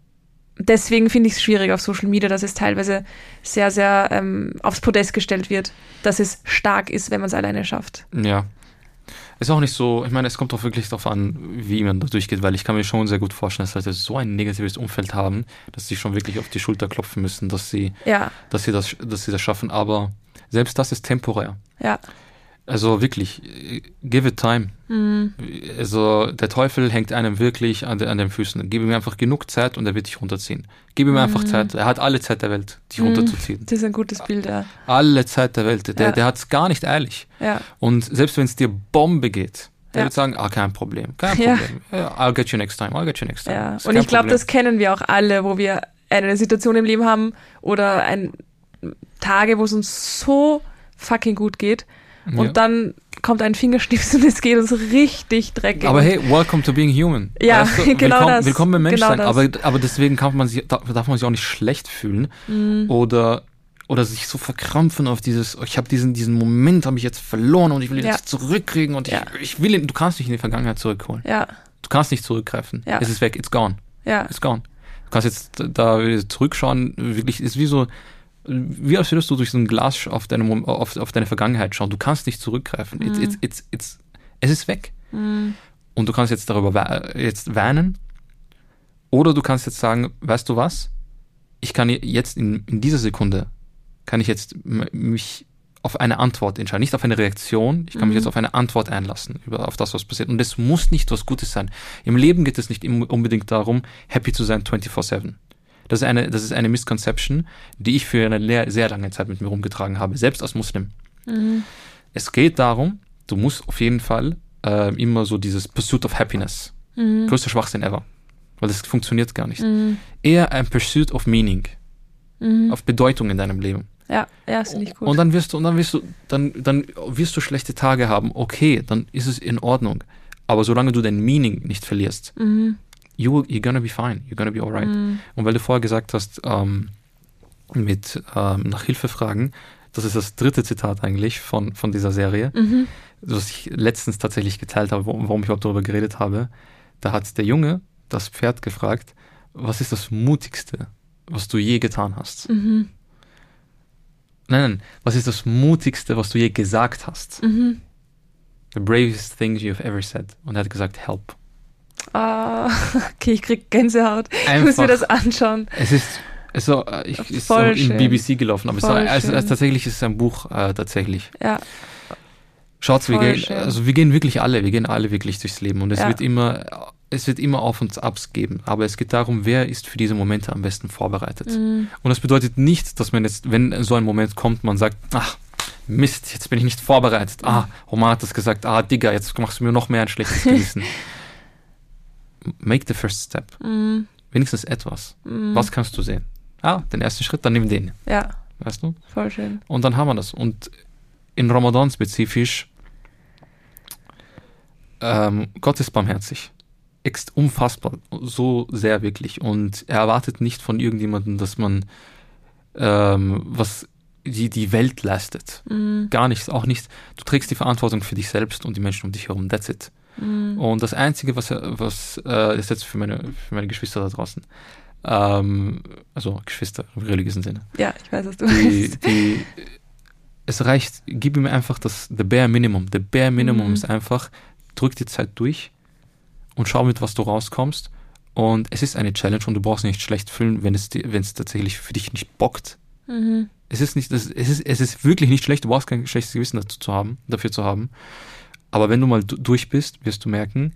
Speaker 1: deswegen finde ich es schwierig auf Social Media, dass es teilweise sehr, sehr ähm, aufs Podest gestellt wird, dass es stark ist, wenn man es alleine schafft.
Speaker 2: Ja. Ist auch nicht so, ich meine, es kommt auch wirklich darauf an, wie man da durchgeht, weil ich kann mir schon sehr gut vorstellen, dass Leute so ein negatives Umfeld haben, dass sie schon wirklich auf die Schulter klopfen müssen, dass sie,
Speaker 1: Ja,
Speaker 2: dass sie das, dass sie das schaffen. Aber selbst das ist temporär.
Speaker 1: ja.
Speaker 2: Also wirklich, give it time.
Speaker 1: Mhm.
Speaker 2: Also der Teufel hängt einem wirklich an, de, an den Füßen. Gib ihm einfach genug Zeit und er wird dich runterziehen. Gib ihm einfach Zeit. Er hat alle Zeit der Welt, dich
Speaker 1: Mhm.
Speaker 2: runterzuziehen.
Speaker 1: Das ist ein gutes Bild, ja.
Speaker 2: Alle Zeit der Welt. Der,
Speaker 1: Ja.
Speaker 2: der hat es gar nicht eilig.
Speaker 1: Ja,
Speaker 2: Und selbst wenn es dir Bombe geht, der
Speaker 1: Ja.
Speaker 2: wird sagen, ah, kein Problem, kein. Problem. Ja, I'll get you next time, I'll get you next time.
Speaker 1: ja. Und ich glaube, das kennen wir auch alle, wo wir eine Situation im Leben haben oder ein Tage, wo es uns so fucking gut geht und
Speaker 2: Ja.
Speaker 1: dann kommt ein Fingerschnips [LAUGHS] und es geht uns richtig dreckig.
Speaker 2: Aber hey, welcome to being human.
Speaker 1: Ja, [LAUGHS] genau
Speaker 2: willkommen,
Speaker 1: das.
Speaker 2: Willkommen beim
Speaker 1: Genau
Speaker 2: Menschsein.
Speaker 1: das.
Speaker 2: aber, aber deswegen kann man sich, darf man sich auch nicht schlecht fühlen
Speaker 1: Mhm.
Speaker 2: oder, oder sich so verkrampfen auf dieses, oh, ich habe diesen, diesen Moment, habe ich jetzt verloren und ich will ihn
Speaker 1: Ja.
Speaker 2: jetzt zurückkriegen und
Speaker 1: Ja.
Speaker 2: ich, ich will ihn, du kannst nicht in die Vergangenheit zurückholen.
Speaker 1: ja,
Speaker 2: Du kannst nicht zurückgreifen.
Speaker 1: Ja.
Speaker 2: Es ist weg, it's gone.
Speaker 1: ja,
Speaker 2: It's gone. Du kannst jetzt da zurückschauen, wirklich, ist wie so, wie als würdest du durch so ein Glas auf deine, auf, auf deine Vergangenheit schauen. Du kannst nicht zurückgreifen. It's,
Speaker 1: Mhm.
Speaker 2: it's, it's, it's, es ist weg.
Speaker 1: Mhm.
Speaker 2: Und du kannst jetzt darüber jetzt weinen. Oder du kannst jetzt sagen, weißt du was? Ich kann jetzt in, in dieser Sekunde, kann ich jetzt mich auf eine Antwort entscheiden. Nicht auf eine Reaktion. Ich kann mich
Speaker 1: Mhm.
Speaker 2: jetzt auf eine Antwort einlassen über, auf das, was passiert. Und es muss nicht was Gutes sein. Im Leben geht es nicht unbedingt darum, happy zu sein 24-7. Das ist eine, das ist eine Misconception, die ich für eine sehr lange Zeit mit mir rumgetragen habe, selbst als Muslim.
Speaker 1: Mhm.
Speaker 2: Es geht darum, du musst auf jeden Fall äh, immer so dieses Pursuit of Happiness.
Speaker 1: Mhm.
Speaker 2: Größter Schwachsinn ever. Weil das funktioniert gar nicht.
Speaker 1: Mhm.
Speaker 2: Eher ein Pursuit of Meaning,
Speaker 1: Mhm.
Speaker 2: auf Bedeutung in deinem Leben.
Speaker 1: Ja, ja, ist nicht gut.
Speaker 2: Und dann wirst du, und dann wirst du, dann, dann wirst du schlechte Tage haben. Okay, dann ist es in Ordnung. Aber solange du dein Meaning nicht verlierst,
Speaker 1: mhm.
Speaker 2: You, you're gonna be fine. You're gonna be alright.
Speaker 1: Mhm.
Speaker 2: Und weil du vorher gesagt hast, ähm, mit ähm, nach Hilfe fragen, das ist das dritte Zitat eigentlich von, von dieser Serie,
Speaker 1: Mhm.
Speaker 2: was ich letztens tatsächlich geteilt habe, warum ich überhaupt darüber geredet habe. Da hat der Junge das Pferd gefragt, was ist das Mutigste, was du je getan hast?
Speaker 1: Mhm.
Speaker 2: Nein, nein, was ist das Mutigste, was du je gesagt hast?
Speaker 1: Mhm.
Speaker 2: The bravest thing you've ever said. Und er hat gesagt, help.
Speaker 1: Ah, [LAUGHS] okay, ich krieg Gänsehaut. Ich muss
Speaker 2: Einfach.
Speaker 1: mir das anschauen.
Speaker 2: Es ist, es ist, auch, äh, ich, ist auch in
Speaker 1: schön.
Speaker 2: BBC gelaufen, aber es, ist, es, es, tatsächlich ist es ein Buch, äh, tatsächlich.
Speaker 1: Ja,
Speaker 2: Schaut, wir gehen,
Speaker 1: schön.
Speaker 2: also wir gehen wirklich alle, wir gehen alle wirklich durchs Leben und es
Speaker 1: Ja.
Speaker 2: wird immer, es wird immer Auf und Abs geben. Aber es geht darum, wer ist für diese Momente am besten vorbereitet.
Speaker 1: Mhm.
Speaker 2: Und das bedeutet nicht, dass man jetzt, wenn so ein Moment kommt, man sagt, ach, Mist, jetzt bin ich nicht vorbereitet. Ah, Omar hat das gesagt, ah, Digga, jetzt machst du mir noch mehr ein schlechtes [LAUGHS] Gewissen. Make the first step.
Speaker 1: Mhm.
Speaker 2: Wenigstens etwas.
Speaker 1: Mhm.
Speaker 2: Was kannst du sehen? Ah, den ersten Schritt, dann nimm den.
Speaker 1: Ja,
Speaker 2: Weißt du?
Speaker 1: voll schön.
Speaker 2: Und dann haben wir das. Und in Ramadan spezifisch, ähm, Gott ist barmherzig. Ext unfassbar. So sehr wirklich. Und er erwartet nicht von irgendjemandem, dass man ähm, was die, die Welt leistet.
Speaker 1: Mhm.
Speaker 2: Gar nichts. Auch nicht. Du trägst die Verantwortung für dich selbst und die Menschen um dich herum. That's it.
Speaker 1: Mhm.
Speaker 2: Und das Einzige, was, was äh, ist jetzt für meine, für meine Geschwister da draußen, ähm, also Geschwister im religiösen Sinne,
Speaker 1: Ja, ich weiß, was du
Speaker 2: die,
Speaker 1: meinst.
Speaker 2: die, es reicht, gib ihm einfach das the bare minimum. The bare minimum
Speaker 1: Mhm.
Speaker 2: ist einfach, drück die Zeit durch und schau mit was du rauskommst. Und es ist eine Challenge und du brauchst nicht schlecht fühlen, wenn es, wenn es tatsächlich für dich nicht bockt.
Speaker 1: Mhm.
Speaker 2: Es ist nicht, es ist, es ist wirklich nicht schlecht, du brauchst kein schlechtes Gewissen dazu zu haben, dafür zu haben. Aber wenn du mal du- durch bist, wirst du merken,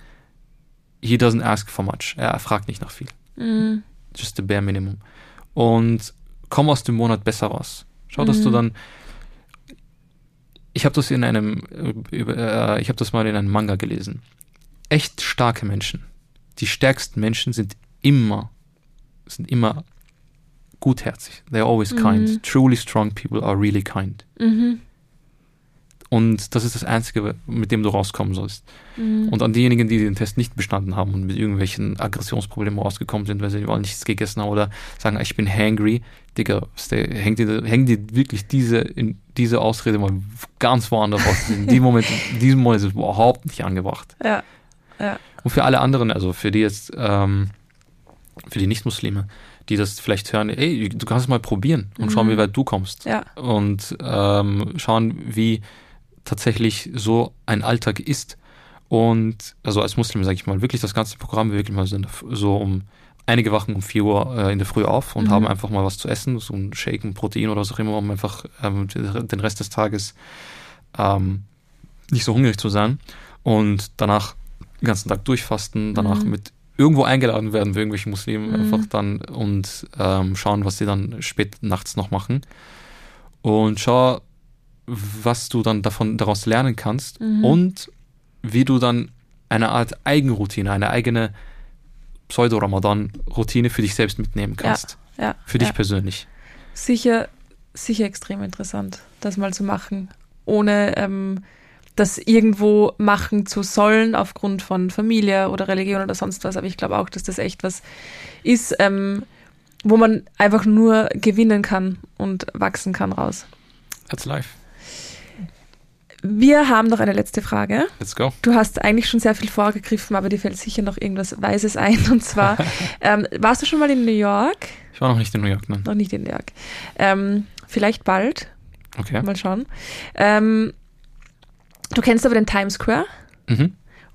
Speaker 2: he doesn't ask for much. Er fragt nicht nach viel.
Speaker 1: Mhm.
Speaker 2: Just the bare minimum. Und komm aus dem Monat besser raus. Schau, dass du
Speaker 1: Mhm.
Speaker 2: dann. Ich habe das in einem, äh, ich habe das mal in einem Manga gelesen. Echt starke Menschen, die stärksten Menschen sind immer, sind immer gutherzig. They're always kind.
Speaker 1: Mhm.
Speaker 2: Truly strong people are really kind.
Speaker 1: Mhm.
Speaker 2: Und das ist das Einzige, mit dem du rauskommen sollst.
Speaker 1: Mhm.
Speaker 2: Und an diejenigen, die den Test nicht bestanden haben und mit irgendwelchen Aggressionsproblemen rausgekommen sind, weil sie mal nichts gegessen haben oder sagen, ich bin hangry, Digga, hängt dir, hängt dir wirklich diese, in, diese Ausrede mal ganz woanders aus. In diesem Moment, in diesem Moment ist es überhaupt nicht angebracht.
Speaker 1: Ja.
Speaker 2: Und für alle anderen, also für die jetzt, ähm, für die Nicht-Muslime, die das vielleicht hören, ey, du kannst es mal probieren und schauen,
Speaker 1: Mhm.
Speaker 2: wie weit du kommst
Speaker 1: Ja.
Speaker 2: und ähm, schauen, wie tatsächlich so ein Alltag ist. Und also als Muslim sage ich mal, wirklich das ganze Programm, wir wirklich mal so, in der F- so um einige wachen um 4 Uhr äh, in der Früh auf und
Speaker 1: Mhm.
Speaker 2: haben einfach mal was zu essen, so ein Shake, ein Protein oder was auch immer, um einfach ähm, den Rest des Tages ähm, nicht so hungrig zu sein. Und danach den ganzen Tag durchfasten, danach
Speaker 1: Mhm.
Speaker 2: mit irgendwo eingeladen werden für irgendwelche Muslime
Speaker 1: Mhm.
Speaker 2: einfach dann und ähm, schauen, was sie dann spät nachts noch machen. Und schau, was du dann davon daraus lernen kannst
Speaker 1: Mhm.
Speaker 2: und wie du dann eine Art Eigenroutine, eine eigene Pseudo-Ramadan-Routine für dich selbst mitnehmen kannst.
Speaker 1: Ja.
Speaker 2: Für dich
Speaker 1: ja.
Speaker 2: persönlich.
Speaker 1: Sicher, sicher extrem interessant, das mal zu machen, ohne ähm, das irgendwo machen zu sollen aufgrund von Familie oder Religion oder sonst was. Aber ich glaube auch, dass das echt was ist, ähm, wo man einfach nur gewinnen kann und wachsen kann raus.
Speaker 2: That's life.
Speaker 1: Wir haben noch eine letzte Frage.
Speaker 2: Let's go.
Speaker 1: Du hast eigentlich schon sehr viel vorgegriffen, aber dir fällt sicher noch irgendwas Weises ein. Und zwar, [LAUGHS] ähm, warst du schon mal in New York?
Speaker 2: Ich war noch nicht in New York, nein.
Speaker 1: Noch nicht in New York. Ähm, vielleicht bald.
Speaker 2: Okay.
Speaker 1: Mal schauen. Ähm, du kennst aber den Times Square
Speaker 2: Mhm.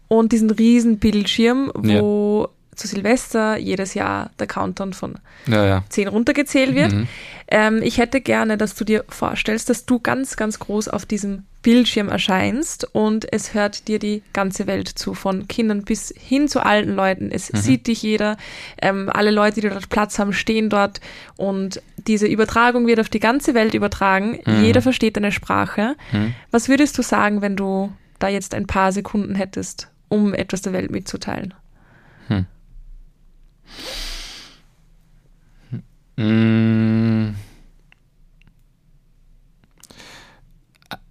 Speaker 1: und diesen riesen Bildschirm, wo zu Silvester jedes Jahr der Countdown von
Speaker 2: Ja, ja.
Speaker 1: 10 runtergezählt wird.
Speaker 2: Mhm.
Speaker 1: Ähm, ich hätte gerne, dass du dir vorstellst, dass du ganz, ganz groß auf diesem Bildschirm erscheinst und es hört dir die ganze Welt zu, von Kindern bis hin zu alten Leuten. Es
Speaker 2: Mhm.
Speaker 1: sieht dich jeder. Ähm, alle Leute, die dort Platz haben, stehen dort und diese Übertragung wird auf die ganze Welt übertragen.
Speaker 2: Mhm.
Speaker 1: Jeder versteht deine Sprache.
Speaker 2: Mhm.
Speaker 1: Was würdest du sagen, wenn du da jetzt ein paar Sekunden hättest, um etwas der Welt mitzuteilen?
Speaker 2: Mm.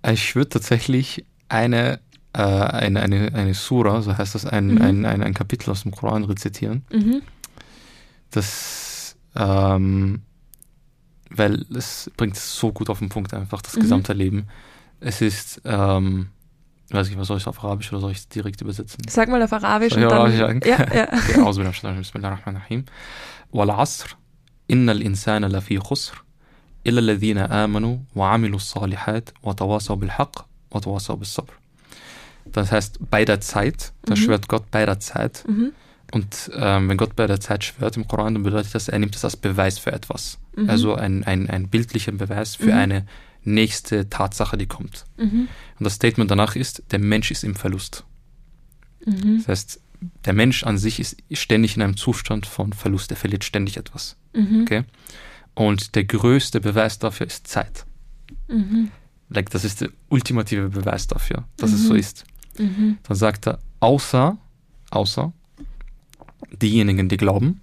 Speaker 2: Äh, ich würde tatsächlich eine, äh, eine, eine, eine Sura, so heißt das, ein,
Speaker 1: mhm.
Speaker 2: ein, ein, ein, Kapitel aus dem Koran rezitieren.
Speaker 1: Mhm.
Speaker 2: Das, ähm, weil es bringt es so gut auf den Punkt einfach, das
Speaker 1: mhm.
Speaker 2: gesamte Leben. Es ist, ähm, weiß ich, was soll ich auf Arabisch oder soll ich es direkt übersetzen?
Speaker 1: Sag mal auf Arabisch.
Speaker 2: Soll ich auf Arabisch sagen?
Speaker 1: Ja, [LAUGHS] ja.
Speaker 2: okay, Bismillahirrahmanirrahim. Wal Asr, innal insana lafi khusr, إلا الذين آمنوا وعملوا الصالحات وتواصوا بالحق وتواصوا بالصبر Das heißt, bei der Zeit, da
Speaker 1: Mhm.
Speaker 2: schwört Gott bei der Zeit.
Speaker 1: Mhm.
Speaker 2: Und ähm, wenn Gott bei der Zeit schwört im Koran, dann bedeutet das, er nimmt das als Beweis für etwas.
Speaker 1: Mhm.
Speaker 2: Also ein, ein, ein bildlicher Beweis für
Speaker 1: Mhm.
Speaker 2: eine nächste Tatsache, die kommt.
Speaker 1: Mhm.
Speaker 2: Und das Statement danach ist, der Mensch ist im Verlust.
Speaker 1: Mhm.
Speaker 2: Das heißt, der Mensch an sich ist ständig in einem Zustand von Verlust, er verliert ständig etwas.
Speaker 1: Mhm.
Speaker 2: Okay? Und der größte Beweis dafür ist Zeit.
Speaker 1: Mhm.
Speaker 2: Like, das ist der ultimative Beweis dafür, dass es so
Speaker 1: Mhm.
Speaker 2: ist.
Speaker 1: Mhm.
Speaker 2: Dann sagt er, außer, außer diejenigen, die glauben,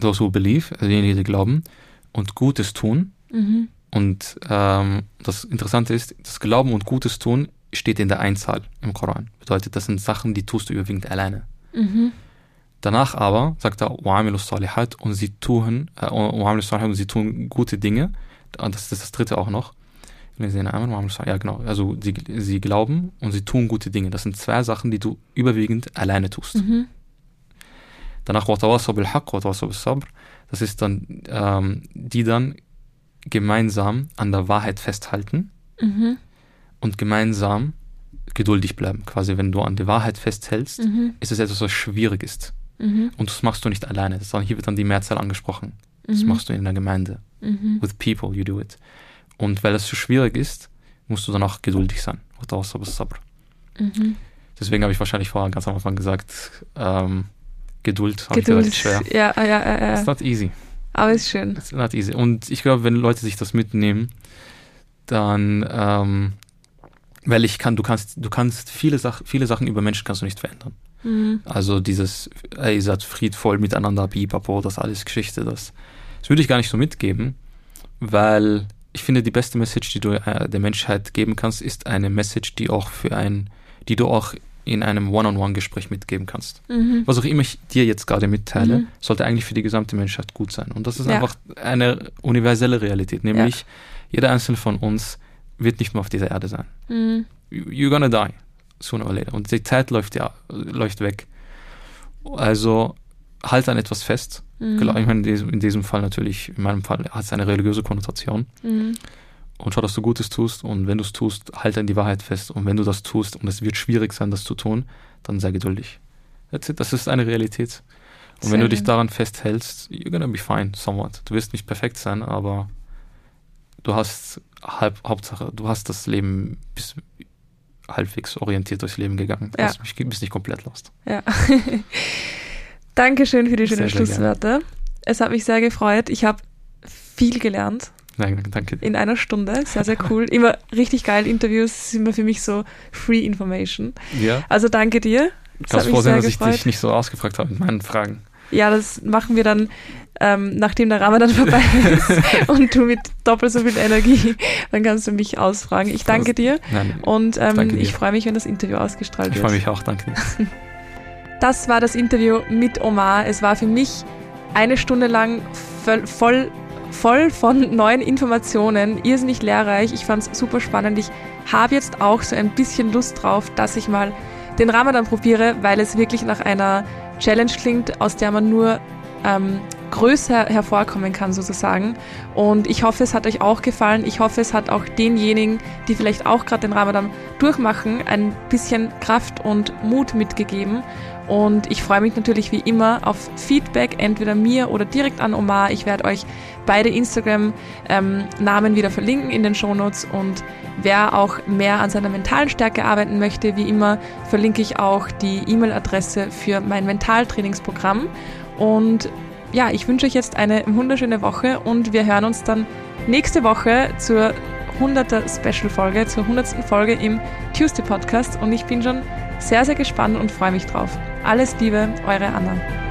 Speaker 2: those who believe, also diejenigen, die glauben und Gutes tun.
Speaker 1: Mhm.
Speaker 2: Und ähm, das Interessante ist, das Glauben und Gutes tun steht in der Einzahl im Koran. Bedeutet, das sind Sachen, die tust du überwiegend alleine. Danach aber sagt er salihat und sie tun äh, und sie tun gute Dinge. Das ist das dritte auch noch. Ja, genau. Also sie, sie glauben und sie tun gute Dinge. Das sind zwei Sachen, die du überwiegend alleine tust.
Speaker 1: Mhm.
Speaker 2: Danach das ist dann, ähm, die dann gemeinsam an der Wahrheit festhalten
Speaker 1: mhm.
Speaker 2: und gemeinsam geduldig bleiben. Quasi, wenn du an der Wahrheit festhältst,
Speaker 1: mhm.
Speaker 2: ist es etwas, was schwierig ist.
Speaker 1: Mhm.
Speaker 2: Und das machst du nicht alleine, sondern hier wird dann die Mehrzahl angesprochen.
Speaker 1: Mhm.
Speaker 2: Das machst du in der Gemeinde.
Speaker 1: Mhm.
Speaker 2: With people you do it. Und weil das so schwierig ist, musst du dann auch geduldig sein.
Speaker 1: Mhm.
Speaker 2: Deswegen habe ich wahrscheinlich vorher ganz am Anfang gesagt, ähm, Geduld,
Speaker 1: Geduld
Speaker 2: ist schwer.
Speaker 1: Ja, ja, ja, ja.
Speaker 2: It's not easy.
Speaker 1: Aber ist schön.
Speaker 2: It's not easy. Und ich glaube, wenn Leute sich das mitnehmen, dann, ähm, weil ich kann, du kannst, du kannst viele, Sach viele Sachen über Menschen kannst du nicht verändern.
Speaker 1: Mhm.
Speaker 2: Also dieses, ey, ihr seid friedvoll miteinander, pipapo, das alles Geschichte, das, das würde ich gar nicht so mitgeben, weil ich finde, die beste Message, die du äh, der Menschheit geben kannst, ist eine Message, die auch für ein, die du auch in einem One-on-One-Gespräch mitgeben kannst.
Speaker 1: Mhm.
Speaker 2: Was auch immer ich dir jetzt gerade mitteile,
Speaker 1: Mhm.
Speaker 2: sollte eigentlich für die gesamte Menschheit gut sein. Und das ist
Speaker 1: Ja.
Speaker 2: einfach eine universelle Realität, nämlich jeder einzelne von uns wird nicht mehr auf dieser Erde sein.
Speaker 1: Mhm.
Speaker 2: You- You're gonna die, sooner or later. Und die Zeit läuft ja, läuft weg. Also halt an etwas fest.
Speaker 1: Mhm.
Speaker 2: Ich meine, in diesem, in diesem Fall natürlich, in meinem Fall hat es eine religiöse Konnotation.
Speaker 1: Mhm.
Speaker 2: Und schau, dass du Gutes tust. Und wenn du es tust, halt an die Wahrheit fest. Und wenn du das tust und es wird schwierig sein, das zu tun, dann sei geduldig. That's it. Das ist eine Realität. Und
Speaker 1: Sehr
Speaker 2: wenn du dich daran festhältst, you're gonna be fine, somewhat. Du wirst nicht perfekt sein, aber du hast halb, Hauptsache, du hast das Leben bis halbwegs orientiert durchs Leben gegangen.
Speaker 1: Ja.
Speaker 2: hast- bist nicht komplett lost.
Speaker 1: Ja. [LAUGHS] Dankeschön für die schönen
Speaker 2: Sehr, sehr
Speaker 1: Schlusswörter. Es hat mich sehr gefreut. Ich habe viel gelernt
Speaker 2: Nein, danke dir.
Speaker 1: in einer Stunde. Sehr, sehr cool. Immer richtig geil. Interviews sind immer für mich so Free Information.
Speaker 2: Ja.
Speaker 1: Also danke dir.
Speaker 2: Kannst
Speaker 1: hat
Speaker 2: froh sein,
Speaker 1: sehr
Speaker 2: dass ich
Speaker 1: gefreut.
Speaker 2: dich nicht so ausgefragt habe mit meinen Fragen.
Speaker 1: Ja, das machen wir dann, ähm, nachdem der Ramadan [LAUGHS] vorbei ist [LAUGHS] und du mit doppelt so viel Energie, dann kannst du mich ausfragen. Ich danke dir
Speaker 2: Nein,
Speaker 1: und ähm,
Speaker 2: Danke dir.
Speaker 1: ich freue mich, wenn das Interview ausgestrahlt
Speaker 2: ich
Speaker 1: wird.
Speaker 2: freue mich auch, danke dir. [LAUGHS]
Speaker 1: Das war das Interview mit Omar. Es war für mich eine Stunde lang voll, voll, voll von neuen Informationen, irrsinnig lehrreich. Ich fand es super spannend. Ich habe jetzt auch so ein bisschen Lust drauf, dass ich mal den Ramadan probiere, weil es wirklich nach einer Challenge klingt, aus der man nur ähm, größer hervorkommen kann sozusagen. Und ich hoffe, es hat euch auch gefallen. Ich hoffe, es hat auch denjenigen, die vielleicht auch gerade den Ramadan durchmachen, ein bisschen Kraft und Mut mitgegeben. Und ich freue mich natürlich wie immer auf Feedback, entweder mir oder direkt an Omar. Ich werde euch beide Instagram-Namen wieder verlinken in den Shownotes. Und wer auch mehr an seiner mentalen Stärke arbeiten möchte, wie immer, verlinke ich auch die E-Mail-Adresse für mein Mentaltrainingsprogramm. Und ja, ich wünsche euch jetzt eine wunderschöne Woche und wir hören uns dann nächste Woche zur 100er Special-Folge, zur 100. Folge im Tuesday Podcast und ich bin schon sehr, sehr gespannt und freue mich drauf. Alles Liebe, eure Anna.